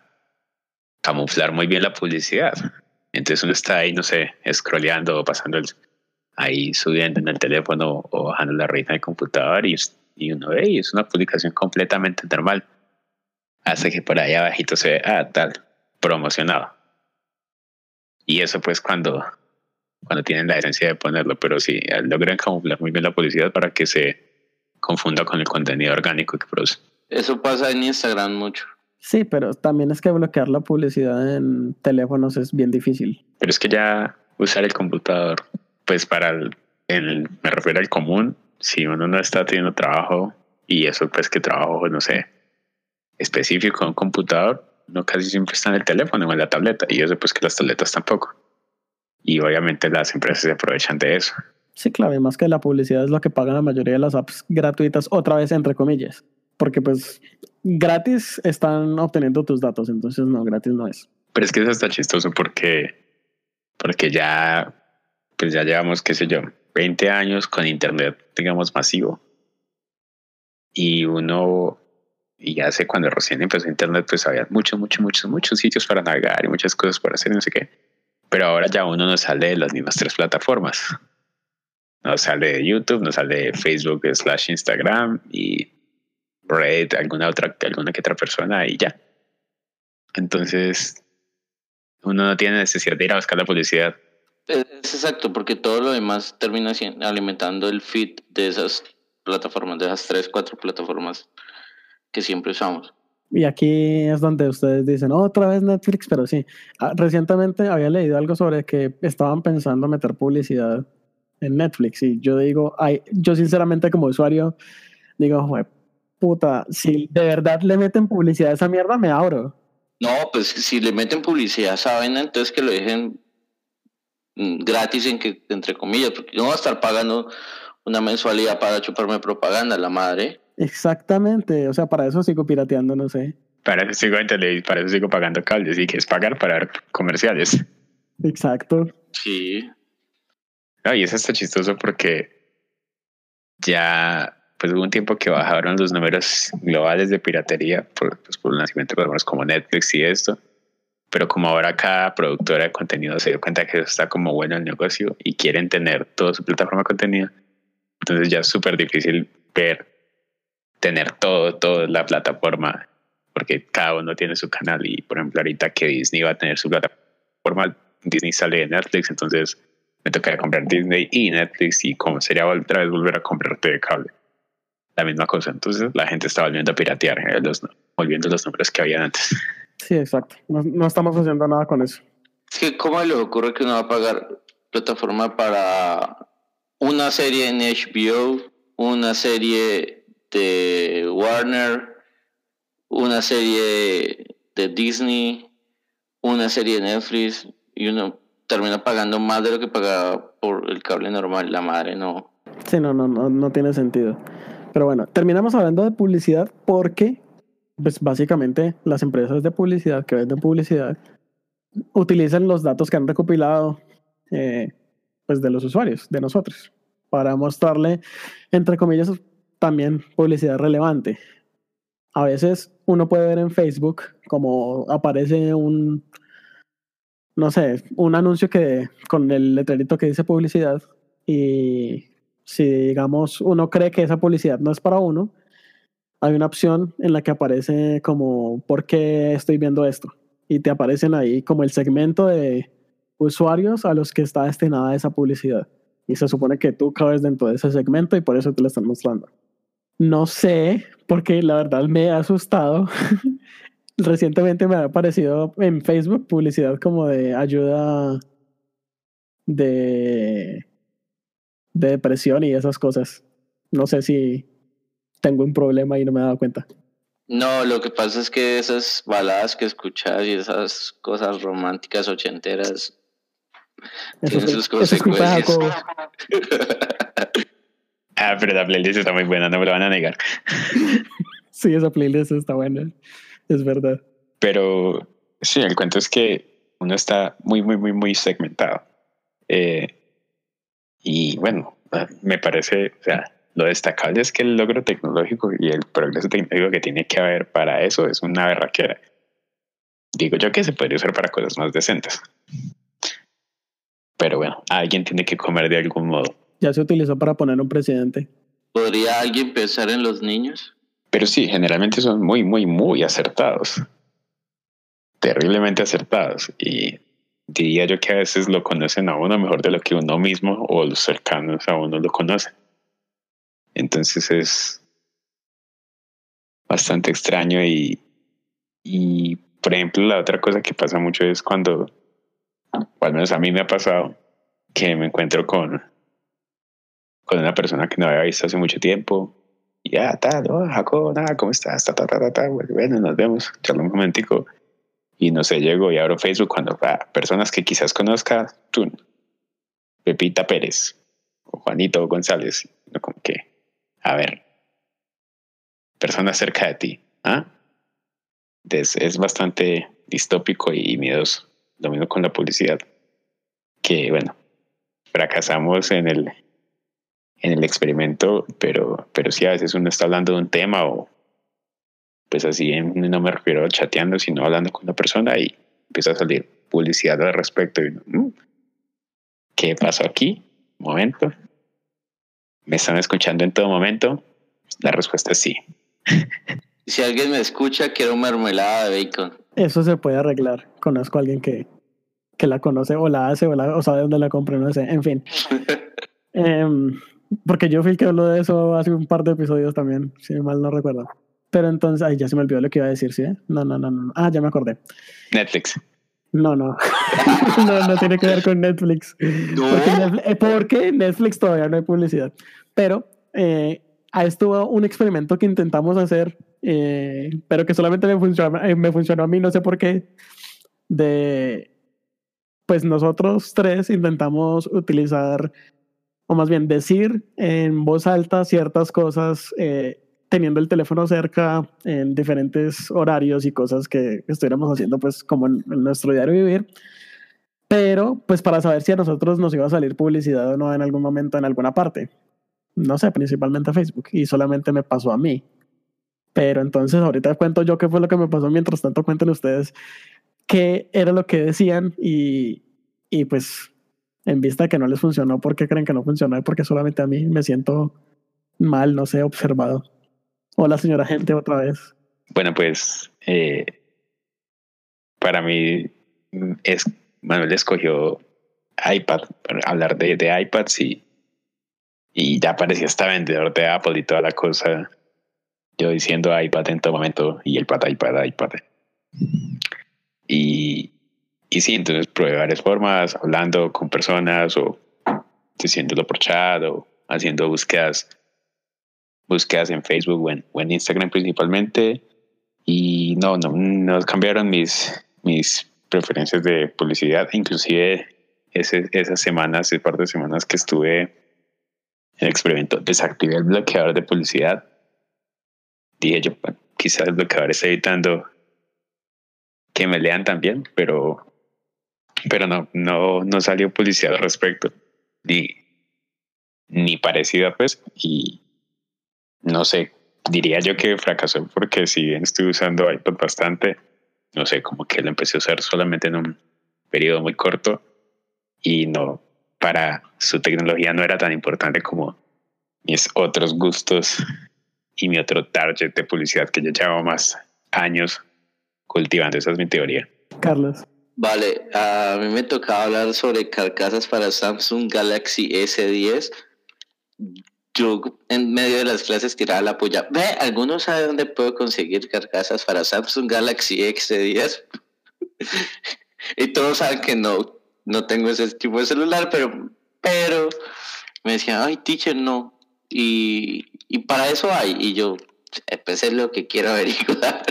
camuflar muy bien la publicidad. Entonces uno está ahí, no sé, scrolleando o pasando el, ahí subiendo en el teléfono o bajando la reina del computador y, y uno ve y es una publicación completamente normal hasta que por ahí abajito se ve, ah, tal, promocionado. Y eso pues cuando, cuando tienen la esencia de ponerlo, pero sí, logran camuflar muy bien la publicidad para que se confunda con el contenido orgánico que produce. Eso pasa en Instagram mucho. Sí, pero también es que bloquear la publicidad en teléfonos es bien difícil. Pero es que ya usar el computador, pues para el, el me refiero al común, si uno no está teniendo trabajo y eso pues que trabajo, no sé, específico en un computador, no casi siempre está en el teléfono o en la tableta, y eso pues que las tabletas tampoco. Y obviamente las empresas se aprovechan de eso. Sí, claro, y más que la publicidad es lo que pagan la mayoría de las apps gratuitas, otra vez entre comillas, porque pues gratis están obteniendo tus datos, entonces no, gratis no es. Pero es que eso está chistoso porque, porque ya, pues ya llevamos, qué sé yo, 20 años con internet, digamos, masivo. Y uno, y sé cuando recién empezó internet, pues había muchos, muchos, muchos, muchos sitios para navegar y muchas cosas para hacer, no sé qué. Pero ahora ya uno no sale de las mismas tres plataformas. No sale de YouTube, no sale de Facebook slash Instagram y Reddit, alguna otra, alguna que otra persona y ya. Entonces, uno no tiene necesidad de ir a buscar la publicidad. Es exacto, porque todo lo demás termina alimentando el feed de esas plataformas, de esas tres, cuatro plataformas que siempre usamos. Y aquí es donde ustedes dicen, otra vez Netflix, pero sí. Ah, recientemente había leído algo sobre que estaban pensando meter publicidad en Netflix y yo digo, ay, yo sinceramente como usuario digo, puta, si de verdad le meten publicidad a esa mierda, me abro. No, pues si le meten publicidad, saben, entonces que lo dejen mm, gratis, en que, entre comillas, porque yo no voy a estar pagando una mensualidad para chuparme propaganda, la madre. Exactamente, o sea, para eso sigo pirateando, no sé. Para eso sigo en para eso sigo pagando cables y que es pagar para ver comerciales. Exacto. Sí. No, y eso está chistoso porque ya pues hubo un tiempo que bajaron los números globales de piratería por, pues, por el nacimiento de plataformas como Netflix y esto. Pero como ahora cada productora de contenido se dio cuenta que eso está como bueno el negocio y quieren tener toda su plataforma de contenido, entonces ya es súper difícil ver, tener todo, toda la plataforma, porque cada uno tiene su canal y por ejemplo ahorita que Disney va a tener su plataforma, Disney sale de Netflix, entonces me tocaría comprar Disney y Netflix y como sería otra vez volver a comprarte de cable la misma cosa. Entonces la gente está volviendo a piratear, eh, los, volviendo los números que había antes. Sí, exacto. No, no, estamos haciendo nada con eso. Es que, ¿cómo le ocurre que uno va a pagar plataforma para una serie en HBO, una serie de Warner, una serie de Disney, una serie de Netflix y uno termina pagando más de lo que pagaba por el cable normal? La madre no. Sí, no, no, no, no tiene sentido. Pero bueno, terminamos hablando de publicidad porque, pues básicamente, las empresas de publicidad que venden publicidad utilizan los datos que han recopilado eh, pues de los usuarios, de nosotros, para mostrarle, entre comillas, también publicidad relevante. A veces uno puede ver en Facebook como aparece un, no sé, un anuncio que con el letrerito que dice publicidad y si digamos uno cree que esa publicidad no es para uno, hay una opción en la que aparece como ¿por qué estoy viendo esto? Y te aparecen ahí como el segmento de usuarios a los que está destinada esa publicidad. Y se supone que tú cabes dentro de ese segmento y por eso te lo están mostrando. No sé, porque la verdad me ha asustado. Recientemente me ha aparecido en Facebook publicidad como de ayuda de de depresión y esas cosas. No sé si tengo un problema y no me he dado cuenta. No, lo que pasa es que esas baladas que escuchas y esas cosas románticas ochenteras tienen sus consecuencias. ah, pero la playlist está muy buena, no me lo van a negar. sí, esa playlist está buena, es verdad. Pero sí, el cuento es que uno está muy, muy, muy, muy segmentado. Eh, y bueno, me parece, o sea, lo destacable es que el logro tecnológico y el progreso tecnológico que tiene que haber para eso es una berraquera. Digo yo que se podría usar para cosas más decentes. Pero bueno, alguien tiene que comer de algún modo. Ya se utilizó para poner un presidente. ¿Podría alguien pensar en los niños? Pero sí, generalmente son muy, muy, muy acertados. Terriblemente acertados. Y diría yo que a veces lo conocen a uno mejor de lo que uno mismo o los cercanos a uno lo conocen. Entonces es bastante extraño y, y, por ejemplo, la otra cosa que pasa mucho es cuando, o al menos a mí me ha pasado, que me encuentro con, con una persona que no había visto hace mucho tiempo. Y ya, tal, oh, Jacob, nada, ¿cómo estás? Ta, ta, ta, ta, Bueno, nos vemos, charla un momentico y no sé, llego y abro Facebook cuando personas que quizás conozca, tú, Pepita Pérez o Juanito González, no como que, a ver, personas cerca de ti, ¿ah? Es, es bastante distópico y miedoso. Lo mismo con la publicidad. Que bueno, fracasamos en el, en el experimento, pero, pero sí a veces uno está hablando de un tema o pues así no me refiero a chateando, sino hablando con la persona y empieza a salir publicidad al respecto. Y, mm, ¿Qué pasó aquí? momento. ¿Me están escuchando en todo momento? La respuesta es sí. Si alguien me escucha, quiero mermelada de bacon. Eso se puede arreglar. Conozco a alguien que, que la conoce o la hace o, la, o sabe dónde la compré, no sé. En fin. Em, porque yo fui el que habló de eso hace un par de episodios también, si mal no recuerdo. Pero entonces, ay, ya se me olvidó lo que iba a decir, ¿sí? No, no, no, no. Ah, ya me acordé. Netflix. No, no. no, no tiene que ver con Netflix. No. Porque, Netflix, porque Netflix todavía no hay publicidad. Pero eh, a esto un experimento que intentamos hacer, eh, pero que solamente me funcionó, eh, me funcionó a mí, no sé por qué. De, pues nosotros tres intentamos utilizar, o más bien decir en voz alta ciertas cosas. Eh, teniendo el teléfono cerca en diferentes horarios y cosas que estuviéramos haciendo pues como en, en, nuestro diario vivir. Pero pues para saber si a nosotros nos iba a salir publicidad o no en algún momento en alguna parte. No sé, principalmente Facebook. Y solamente me pasó a mí. Pero entonces ahorita cuento yo qué fue lo que me pasó. Mientras tanto cuenten ustedes qué era lo que decían y, y pues en vista de que no les funcionó, ¿por qué creen que no funcionó? Porque solamente a mí me siento mal, no sé, observado. Hola, señora gente, otra vez. Bueno, pues eh, para mí es Manuel escogió iPad hablar de, de iPads y, y ya parecía hasta vendedor de Apple y toda la cosa. Yo diciendo iPad en todo momento y el iPad, iPad, iPad. Y, y sí, entonces probé varias formas, hablando con personas o diciéndolo por chat o haciendo búsquedas búsquedas en Facebook o en, Instagram principalmente. Y no, no, no cambiaron mis, mis preferencias de publicidad. Inclusive esas semanas, ese par de semanas que estuve en el experimento, desactivé el bloqueador de publicidad. Dije yo, quizás el bloqueador está evitando que me lean también, pero, pero no, no, no salió publicidad al respecto. Ni, ni parecida, pues. Y, no sé, diría yo que fracasó porque si bien estoy usando iPad bastante, no sé, como que lo empecé a usar solamente en un periodo muy corto y no, para su tecnología no era tan importante como mis otros gustos y mi otro target de publicidad que ya llevaba más años cultivando. Esa es mi teoría. Carlos. Vale, a mí me tocaba hablar sobre carcasas para Samsung Galaxy S10 yo en medio de las clases tiraba la polla. Ve, ¿alguno sabe dónde puedo conseguir carcasas para Samsung Galaxy X10? y todos saben que no, no tengo ese tipo de celular, pero, pero me decían, ay, teacher, no. Y, y para eso hay. Y yo, pues es lo que quiero averiguar.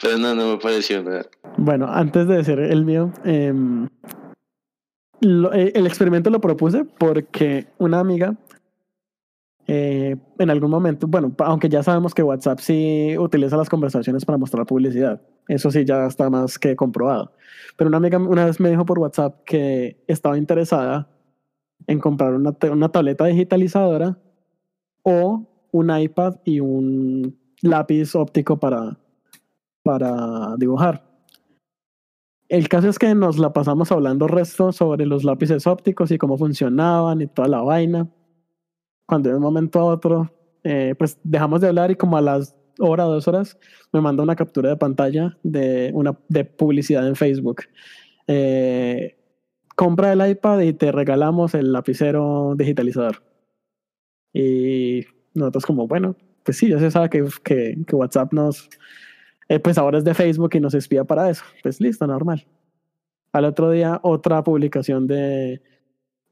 Pero no, no me pareció nada. Bueno, antes de decir el mío, eh, lo, eh, el experimento lo propuse porque una amiga eh, en algún momento, bueno, aunque ya sabemos que WhatsApp sí utiliza las conversaciones para mostrar publicidad, eso sí ya está más que comprobado. Pero una amiga una vez me dijo por WhatsApp que estaba interesada en comprar una, una tableta digitalizadora o un iPad y un lápiz óptico para, para dibujar. El caso es que nos la pasamos hablando resto sobre los lápices ópticos y cómo funcionaban y toda la vaina. Cuando de un momento a otro, eh, pues dejamos de hablar y como a las hora, dos horas, me manda una captura de pantalla de una de publicidad en Facebook. Eh, compra el iPad y te regalamos el lapicero digitalizador. Y nosotros como, bueno, pues sí, ya se sabe que, que, que WhatsApp nos, eh, pues ahora es de Facebook y nos espía para eso. Pues listo, normal. Al otro día, otra publicación de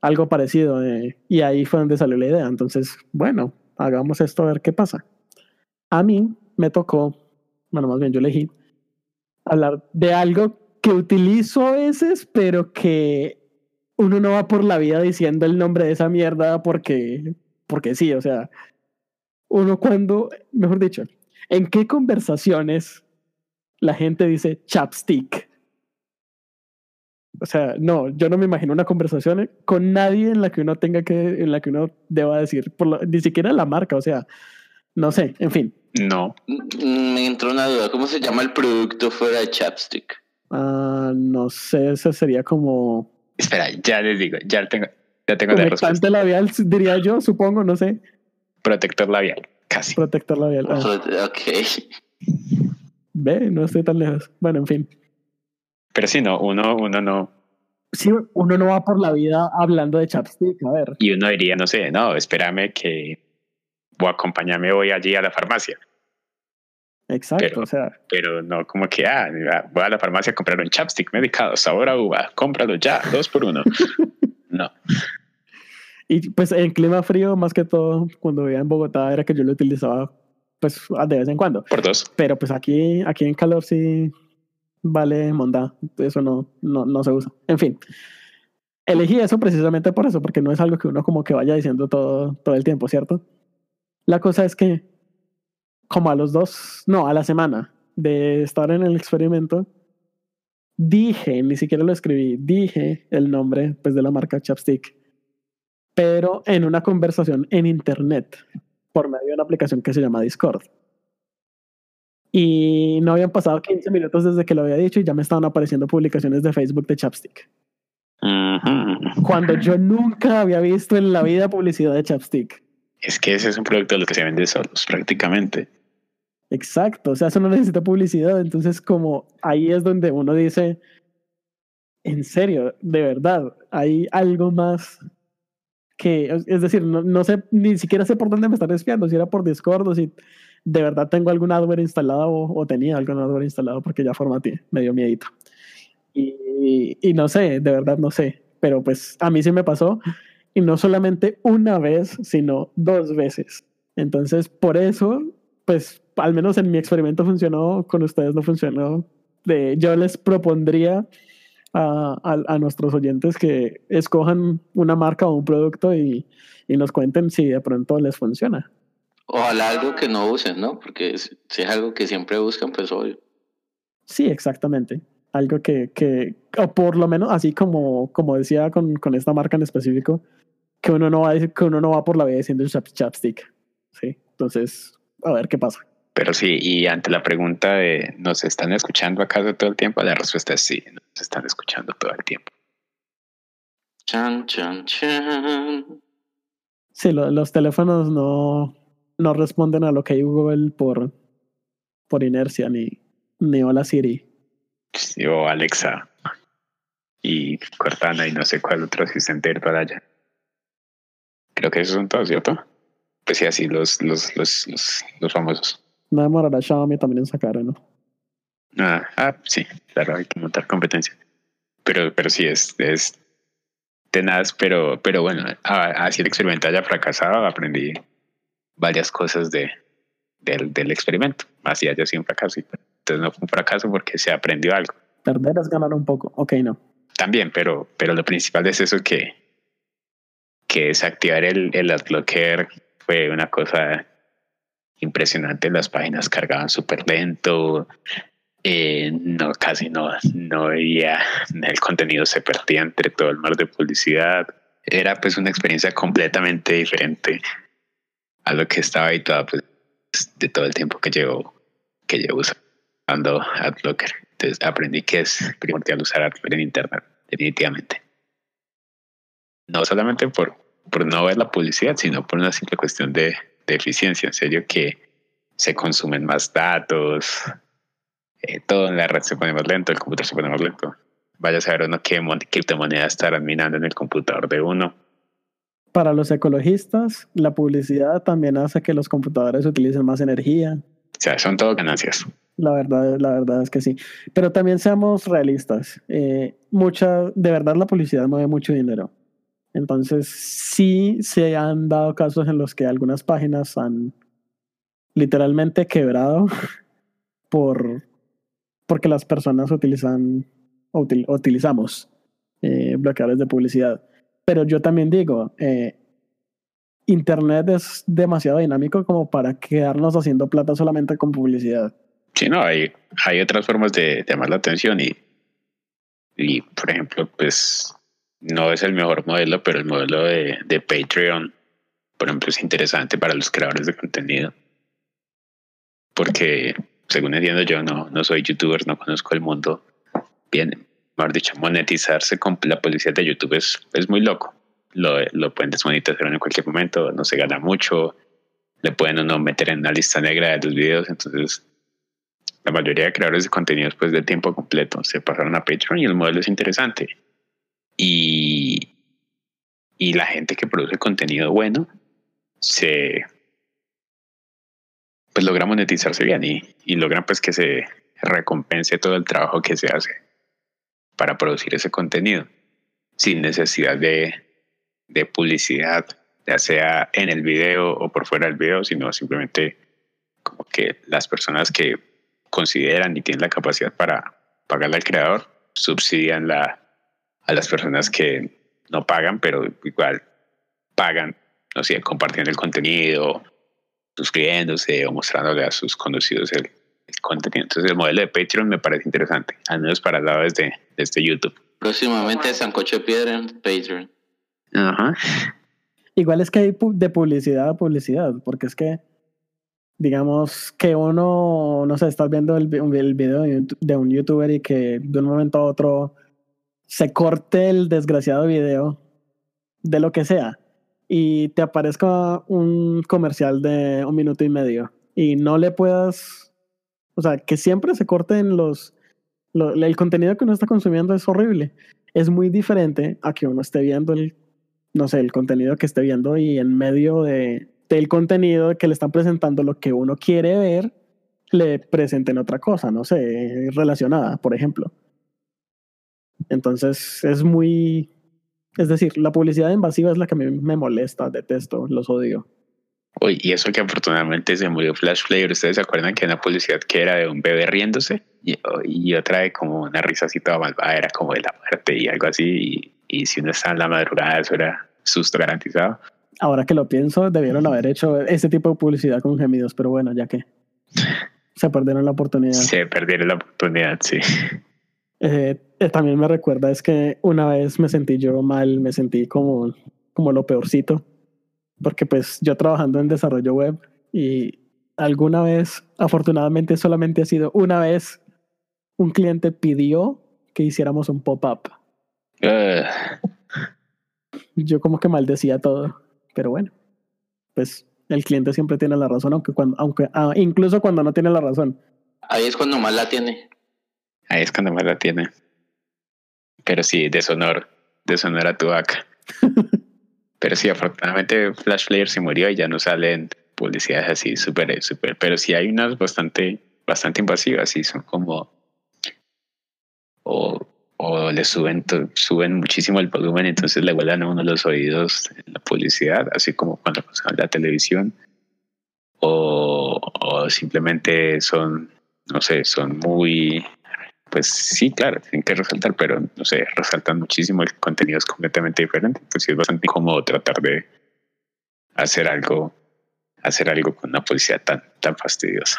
algo parecido. De, y ahí fue donde salió la idea. Entonces, bueno, hagamos esto a ver qué pasa. A mí me tocó, bueno, más bien yo elegí hablar de algo que utilizo a veces, pero que uno no va por la vida diciendo el nombre de esa mierda porque, porque sí, o sea, uno cuando, mejor dicho, ¿en qué conversaciones la gente dice chapstick. O sea, no, yo no me imagino una conversación con nadie en la que uno tenga que, en la que uno deba decir, por ni siquiera la marca, o sea, no sé, en fin. No. Me entró una duda, ¿cómo se llama el producto fuera de chapstick? Ah, no sé, eso sería como Espera, ya les digo, ya tengo, ya tengo la respuesta. labial, diría yo, supongo, no sé, Protector labial, casi. protector labial. Ah, Ok. Ve, no estoy tan lejos. Bueno, en fin. Pero sí, no, uno, uno no. Sí, uno no va por la vida hablando de chapstick, a ver. Y uno diría, no sé, no, espérame que voy a acompañarme hoy allí a la farmacia. Exacto, Pero- o sea, Pero no como que, ah, voy a la farmacia a comprar un chapstick medicado, sabor a uva, cómpralo ya, dos por uno. no. y pues en clima frío, más que todo, cuando vivía en Bogotá, era que yo lo utilizaba pues de vez en cuando. Por dos. Pero pues aquí, aquí en calor sí vale monda. Eso no, no, no se usa. En fin. Elegí eso precisamente por eso, porque no es algo que uno como que vaya diciendo todo, todo el tiempo, ¿cierto? La cosa es que como a los dos, no, a la semana de estar en el experimento, dije, ni siquiera lo escribí, dije el nombre pues de la marca Chapstick, pero en una conversación en internet por medio de una aplicación que se llama Discord. Y no habían pasado 15 minutos desde que lo había dicho y ya me estaban apareciendo publicaciones de Facebook de Chapstick. Ujú. Cuando yo nunca había visto en la vida publicidad de Chapstick. Es que ese es un producto de lo que se vende solos, prácticamente. Exacto, o sea, eso no necesita publicidad. Entonces, como ahí es donde uno dice, en serio, de verdad, hay algo más que, es- decir, no, no sé, ni siquiera sé por dónde me están espiando, si era por Discord o si de verdad tengo algún adware instalado o, o tenía algún adware instalado porque ya formateé, me dio miedito. Y, y no sé, de verdad no sé, pero pues a mí sí me pasó y no solamente una vez, sino dos veces. Entonces, por eso, pues al menos en mi experimento funcionó, con ustedes no funcionó. De, yo les propondría a, a- a nuestros oyentes que escojan una marca o un producto y, y nos cuenten si de pronto les funciona. Ojalá algo que no usen, ¿no? Porque si es algo que siempre buscan, pues obvio. Sí, exactamente. Algo que, que o por lo menos así como, como decía con, con esta marca en específico, que uno no va que uno no va por la vida diciendo chap, chapstick. Sí, entonces, a ver qué pasa. Pero sí, y ante la pregunta de ¿nos están escuchando acaso todo el tiempo? La respuesta es sí, nos están escuchando todo el tiempo. Chan, chan, chan. Sí, lo- los teléfonos no, no responden a lo que hay Google por, por inercia, ni, ni hola Siri. Sí, O Alexa y Cortana y no sé cuál otro asistente virtual allá. Creo que esos son todos, ¿cierto? Pues sí, así los, los, los, los, los famosos. No demorará Xiaomi también en sacar uno. Ah, ah, sí, claro, hay que montar competencia. Pero, pero sí, es, es tenaz, pero, pero bueno, así el experimento haya fracasado, aprendí varias cosas de, del, del experimento. Así haya sido un fracaso. Entonces no fue un fracaso porque se aprendió algo. Perder es ganar un poco. Ok, no. También, pero, pero lo principal es eso que, que desactivar el, el adblocker fue una cosa impresionante. Las páginas cargaban súper lento. eh, no, casi no, no veía, el contenido se perdía entre todo el mar de publicidad. Era pues una experiencia completamente diferente a lo que estaba habituado pues, de todo el tiempo que llevo, que llevo usando AdBlocker. Entonces aprendí que es primordial usar AdBlocker en Internet, definitivamente. No solamente por, por no ver la publicidad, sino por una simple cuestión de, de eficiencia. En serio que se consumen más datos, eh, todo en la red se pone más lento, el computador se pone más lento. Vaya a saber uno qué mon- criptomoneda estarán minando en el computador de uno. Para los ecologistas, la publicidad también hace que los computadores utilicen más energía. O sea, son todo ganancias. La verdad, la verdad es que sí. Pero también seamos realistas. Eh, mucha, de verdad, la publicidad mueve mucho dinero. Entonces, sí se han dado casos en los que algunas páginas han literalmente quebrado por porque las personas utilizan utilizamos eh, bloqueadores de publicidad. Pero yo también digo, eh, Internet es demasiado dinámico como para quedarnos haciendo plata solamente con publicidad. Sí, no, hay, hay otras formas de, llamar la atención y, y, por ejemplo, pues no es el mejor modelo, pero el modelo de, Patreon, por ejemplo, es interesante para los creadores de contenido. Porque, según entiendo yo, no, no soy youtuber, no conozco el mundo bien. Mejor dicho, monetizarse con la publicidad de YouTube es, es muy loco. Lo, lo pueden desmonetizar en cualquier momento, no se gana mucho, le pueden uno meter en una lista negra de los videos, entonces la mayoría de creadores de contenidos pues de tiempo completo se pasaron a Patreon y el modelo es interesante. Y, y la gente que produce contenido bueno se pues logra monetizarse bien y, y logran pues que se recompense todo el trabajo que se hace para producir ese contenido sin necesidad de, de publicidad, ya sea en el video o por fuera del video, sino simplemente como que las personas que consideran y tienen la capacidad para pagarle al creador, subsidian la, a las personas que no pagan, pero igual pagan, no sé, compartiendo el contenido, suscribiéndose o mostrándole a sus conocidos el, contenido. Entonces el modelo de Patreon me parece interesante, al menos para el lado desde, desde YouTube. Próximamente Sancocho de Piedra en Patreon. Ajá. Igual es que hay de publicidad a publicidad, porque es que digamos que uno, no sé, estás viendo el, el video de un youtuber y que de un momento a otro se corte el desgraciado video de lo que sea y te aparezca un comercial de un minuto y medio y no le puedas, o sea, que siempre se corten los, el contenido que uno está consumiendo es horrible. Es muy diferente a que uno esté viendo el, no sé, el contenido que esté viendo y en medio de, del contenido que le están presentando lo que uno quiere ver, le presenten otra cosa, no sé, relacionada, por ejemplo. Entonces es muy, es decir, la publicidad invasiva es la que me, me molesta, detesto, los odio. Uy, y eso que afortunadamente se murió Flash Player, ¿ustedes se acuerdan que una publicidad que era de un bebé riéndose? Y, y otra de como una risa así toda malvada, era como de la muerte y algo así, y, y si uno está en la madrugada, eso era susto garantizado ahora que lo pienso, debieron haber hecho ese tipo de publicidad con gemidos, pero bueno, ya que se perdieron la oportunidad. Se perdieron la oportunidad, sí. Eh, también me recuerda es que una vez me sentí yo mal, me sentí como, como lo peorcito, porque pues yo trabajando en desarrollo web y alguna vez, afortunadamente solamente ha sido una vez, un cliente pidió que hiciéramos un pop-up. Yo como que maldecía todo. Pero bueno, pues el cliente siempre tiene la razón, aunque cuando, aunque ah, incluso cuando no tiene la razón. Ahí es cuando más la tiene. Ahí es cuando más la tiene. Pero sí, deshonor, deshonor a tu vaca. pero sí, afortunadamente Flash Player se murió y ya no salen publicidades así súper, súper. Pero sí hay unas bastante, bastante invasivas y son como o o le suben, suben muchísimo el volumen, entonces le vuelan a uno los oídos en la publicidad, así como cuando pasan la televisión, o, o simplemente son, no sé, son muy, pues sí, claro, tienen que resaltar, pero no sé, resaltan muchísimo, el contenido es completamente diferente, pues sí es bastante incómodo tratar de hacer algo, hacer algo con una publicidad tan, tan fastidiosa.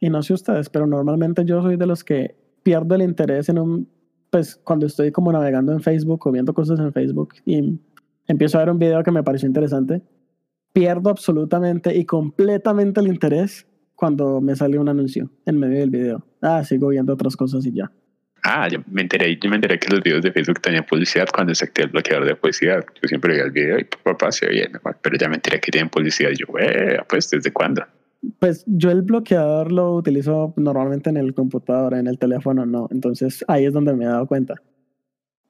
Y no sé ustedes, pero normalmente yo soy de los que pierdo el interés en un pues cuando estoy como navegando en Facebook o viendo cosas en Facebook y empiezo a ver un video que me pareció interesante, pierdo absolutamente y completamente el interés cuando me sale un anuncio en medio del video. Ah, sigo viendo otras cosas y ya. Ah, yo me enteré, yo me enteré que los videos de Facebook tenían publicidad cuando se activó el bloqueador de publicidad. Yo siempre veía el video y papá se oía, pero ya me enteré que tienen publicidad. Yo, pues, ¿desde cuándo? Pues yo el bloqueador lo utilizo normalmente en el computador, en el teléfono no. Entonces ahí es donde me he dado cuenta.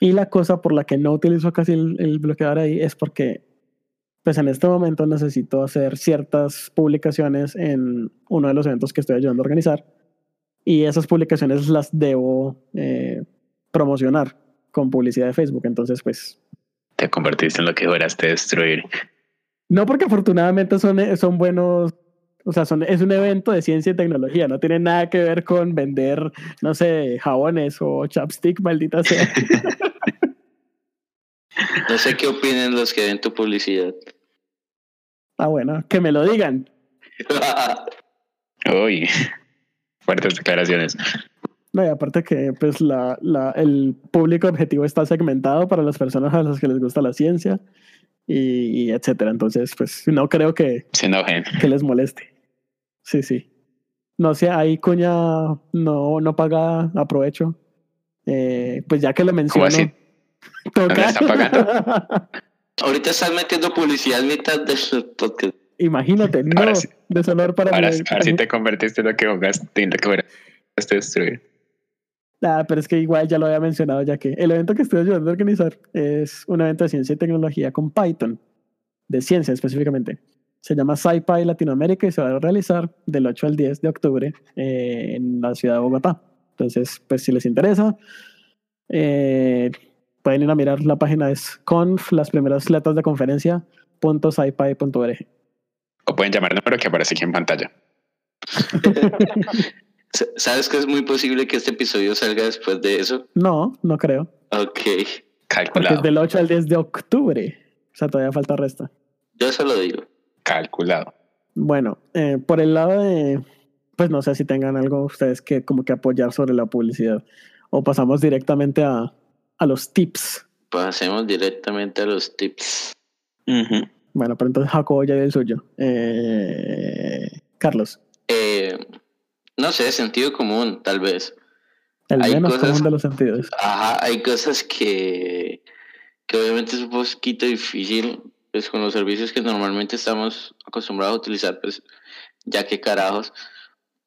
Y la cosa por la que no utilizo casi el, bloqueador ahí es porque, pues en este momento necesito hacer ciertas publicaciones en uno de los eventos que estoy ayudando a organizar. Y esas publicaciones las debo eh, promocionar con publicidad de Facebook. Entonces, pues... Te convertiste en lo que lograste destruir. No, porque afortunadamente son, son buenos o sea, son, es un evento de ciencia y tecnología, no tiene nada que ver con vender, no sé, jabones o chapstick, maldita sea. no sé qué opinen los que ven tu publicidad. Ah, bueno, que me lo digan. Uy, Fuertes declaraciones. No, y aparte que pues la, la, el público objetivo está segmentado para las personas a las que les gusta la ciencia y, y etcétera. Entonces, pues no creo que, Se enojen. que les moleste. Sí, sí. No sé, ahí Cuña no, no paga aprovecho. Eh, pues ya que lo menciono, así? Toca. ¿No le está pagando? Ahorita estás metiendo publicidad en mitad del podcast. Imagínate, no, Ahora sí. deshonor para Ahora, mí. ahora sí te convertiste en lo que jugaste, en lo que fueraste destruir. Ah, pero es que igual ya lo había mencionado, ya que el evento que estoy ayudando a organizar es un evento de ciencia y tecnología con Python, de ciencia específicamente. Se llama SciPy Latinoamérica y se va a realizar del 8 al 10 de octubre eh, en la ciudad de Bogotá. Entonces, pues si les interesa, eh, pueden ir a mirar la página es conf, las primeras letras de conferencia, punto. O pueden llamar el número que aparece aquí en pantalla. ¿Sabes que es muy posible que este episodio salga después de eso? No, no creo. Ok. Porque es Calculado. del 8 al 10 de octubre. O sea, todavía falta resta. Yo solo digo. Calculado. Bueno, eh, por el lado de, pues no sé si tengan algo ustedes que como que apoyar sobre la publicidad o pasamos directamente a, a los tips. Pasemos directamente a los tips. Bueno, pero entonces Jacobo ya dio el suyo. Eh, Carlos, Eh, no sé, sentido común, tal vez. el Hay menos cosas- común de los sentidos. Ajá, hay cosas que, que obviamente es un poquito difícil, pues con los servicios que normalmente estamos acostumbrados a utilizar, pues ya que carajos.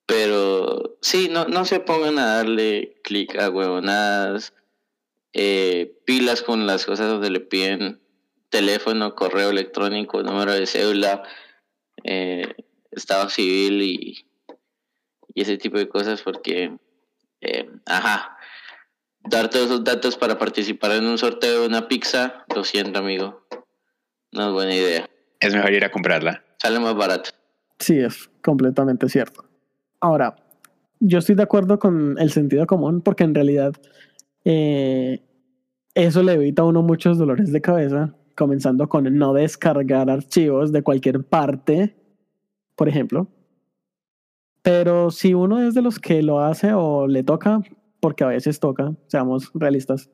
Pero sí, no, no se pongan a darle clic a huevonadas, eh, pilas con las cosas donde le piden teléfono, correo electrónico, número de cédula, eh, estado civil y, y ese tipo de cosas porque, eh, ajá, dar todos esos datos para participar en un sorteo de una pizza, lo siento amigo, no es buena idea, Es mejor ir a comprarla. sale más barato. Sí, es completamente cierto. Ahora, yo estoy de acuerdo con el sentido común porque en realidad eh, eso le evita a uno muchos dolores de cabeza, comenzando con no descargar archivos de cualquier parte, por ejemplo. Pero si uno es de los que lo hace o le toca, porque a veces toca, seamos realistas,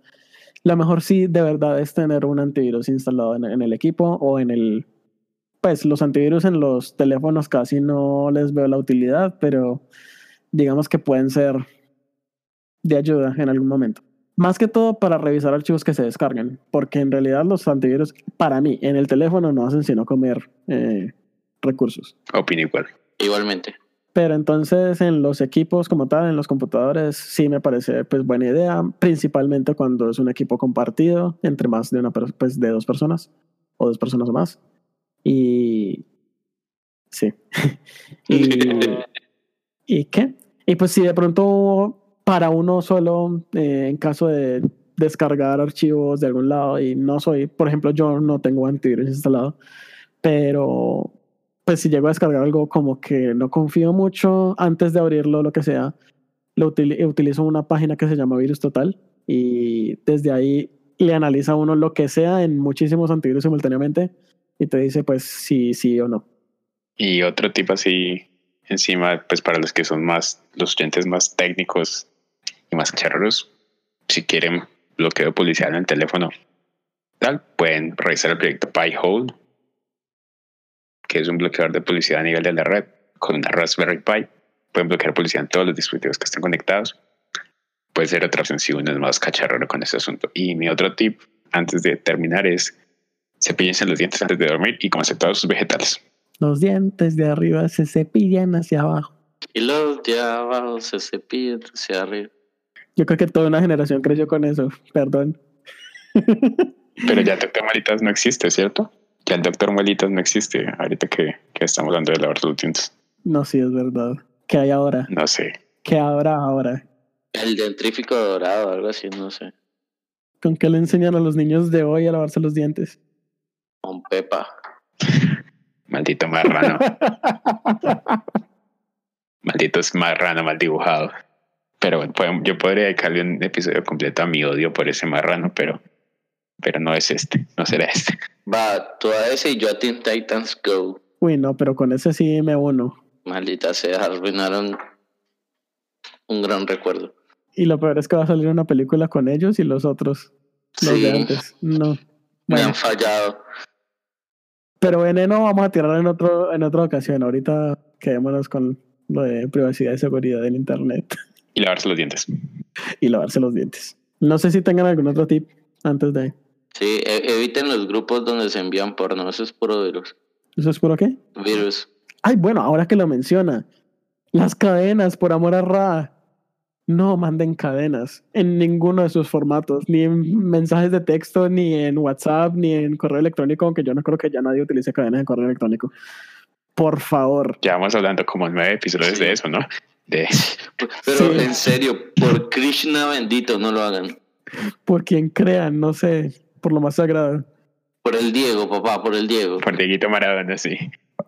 lo mejor sí de verdad es tener un antivirus instalado en, en el equipo o en el pues los antivirus en los teléfonos casi no les veo la utilidad, pero digamos que pueden ser de ayuda en algún momento. Más que todo para revisar archivos que se descarguen, porque en realidad los antivirus, para mí, en el teléfono no hacen sino comer eh, recursos. Opino igual. Igualmente. Pero entonces en los equipos como tal, en los computadores, sí me parece pues buena idea, principalmente cuando es un equipo compartido entre más de una pues de dos personas o dos personas o más. Y sí. y, ¿Y qué? Y pues si de pronto para uno solo, eh, en caso de descargar archivos de algún lado, y no soy, por ejemplo, yo no tengo antivirus instalado, pero pues si llego a descargar algo como que no confío mucho antes de abrirlo, lo que sea, lo util- utilizo una página que se llama Virus Total y desde ahí le analiza uno lo que sea en muchísimos antivirus simultáneamente y te dice pues sí, sí o no. Y otro tipo así, encima, pues para los que son más, los oyentes más técnicos y más charros, si quieren bloqueo policial en el teléfono, tal, pueden revisar el proyecto Pi-hole, que es un bloqueador de publicidad a nivel de la red, con una Raspberry Pi. Pueden bloquear publicidad en todos los dispositivos que estén conectados. Puede ser otra opción si uno es más cacharrero con ese asunto. Y mi otro tip, antes de terminar, es cepillense los dientes antes de dormir y comerse todos sus vegetales. Los dientes de arriba se cepillan hacia abajo. Y los de abajo se cepillan hacia arriba. Yo creo que toda una generación creció con eso, perdón. Pero ya el doctor Malitas no existe, ¿cierto? Ya el doctor Malitas no existe ahorita que, que estamos hablando de lavar los dientes. No, sí, es verdad. ¿Qué hay ahora? No sé. ¿Qué habrá ahora? El dentrífico dorado, algo así, no sé. ¿Con qué le enseñan a los niños de hoy a lavarse los dientes? Con Pepa. Maldito marrano. Maldito es marrano mal dibujado. Pero bueno, yo podría dedicarle un episodio completo a mi odio por ese marrano, pero, pero no es este, no será este. Va, tú a ese y yo a Teen Titans Go. Uy, no, pero con ese sí me uno. Maldita sea, arruinaron un gran recuerdo. Y lo peor es que va a salir una película con ellos y los otros, los Sí. de antes. No. Me Bueno, han fallado. pero veneno vamos a tirar en otro, en otra ocasión. Ahorita quedémonos con lo de privacidad y seguridad del internet Y lavarse los dientes. y lavarse los dientes. No sé si tengan algún otro tip antes de. Sí, e- eviten los grupos donde se envían porno, eso es puro virus. ¿Eso es puro qué? Virus. Ay, bueno, ahora que lo menciona. Las cadenas, por amor a Ra. No manden cadenas en ninguno de sus formatos, ni en mensajes de texto, ni en WhatsApp, ni en correo electrónico, aunque yo no creo que ya nadie utilice cadenas en correo electrónico. Por favor. Ya vamos hablando como nueve episodios Sí. de eso, ¿no? De, Pero Sí. en serio, por Krishna bendito, no lo hagan. Por quien crean, no sé, por lo más sagrado. Por el Diego, papá, por el Diego. por Dieguito Maradona, sí.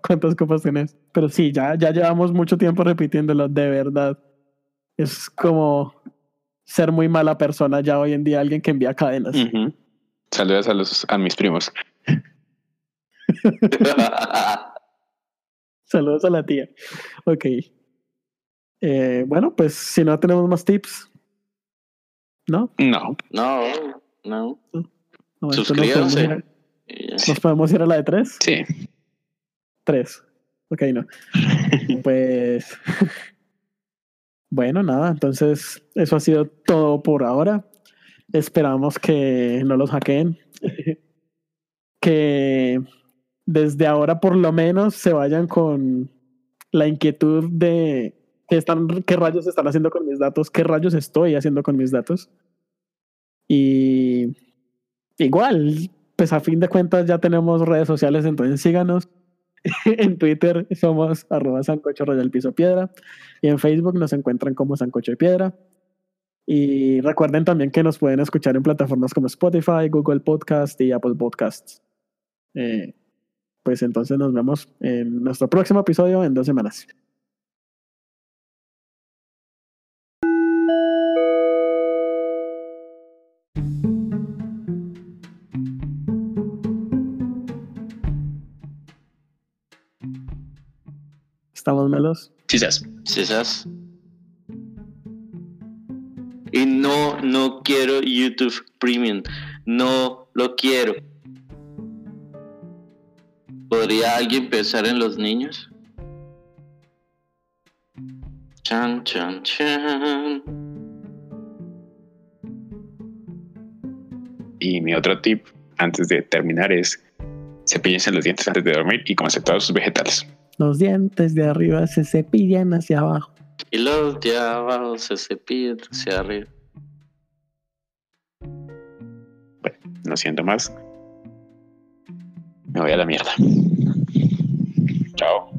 ¿Cuántas copas tenés? Pero sí, ya, ya llevamos mucho tiempo repitiéndolo, de verdad. Es como ser muy mala persona ya hoy en día alguien que envía cadenas. Saludos a, los, a mis primos. Saludos a la tía. Ok. Eh, bueno, pues si no tenemos más tips, ¿no? No, no, no. No, Suscríbanse. podemos, ir a, Y ya. nos podemos ir a la de tres. sí. Tres. Ok, no. pues. bueno, nada. Entonces, eso ha sido todo por ahora. Esperamos que no los hackeen. que desde ahora, por lo menos, se vayan con la inquietud de qué, están, qué rayos están haciendo con mis datos, qué rayos estoy haciendo con mis datos. Y igual, pues a fin de cuentas ya tenemos redes sociales, entonces síganos. en Twitter somos arroba sancocho royal piso piedra y en Facebook nos encuentran como sancocho de piedra. Y recuerden también que nos pueden escuchar en plataformas como Spotify, Google Podcast y Apple Podcasts. Eh, pues entonces nos vemos en nuestro próximo episodio en dos semanas. Quizás. Quizás. Y no, no quiero YouTube Premium. No lo quiero. ¿Podría alguien pensar en los niños? Chan, chan, chan. Y mi otro tip antes de terminar es cepillense los dientes antes de dormir y comerse todos sus vegetales. Los dientes de arriba se cepillan hacia abajo. Y los de abajo se cepillan hacia arriba. No siento más. Me voy a la mierda. Chao.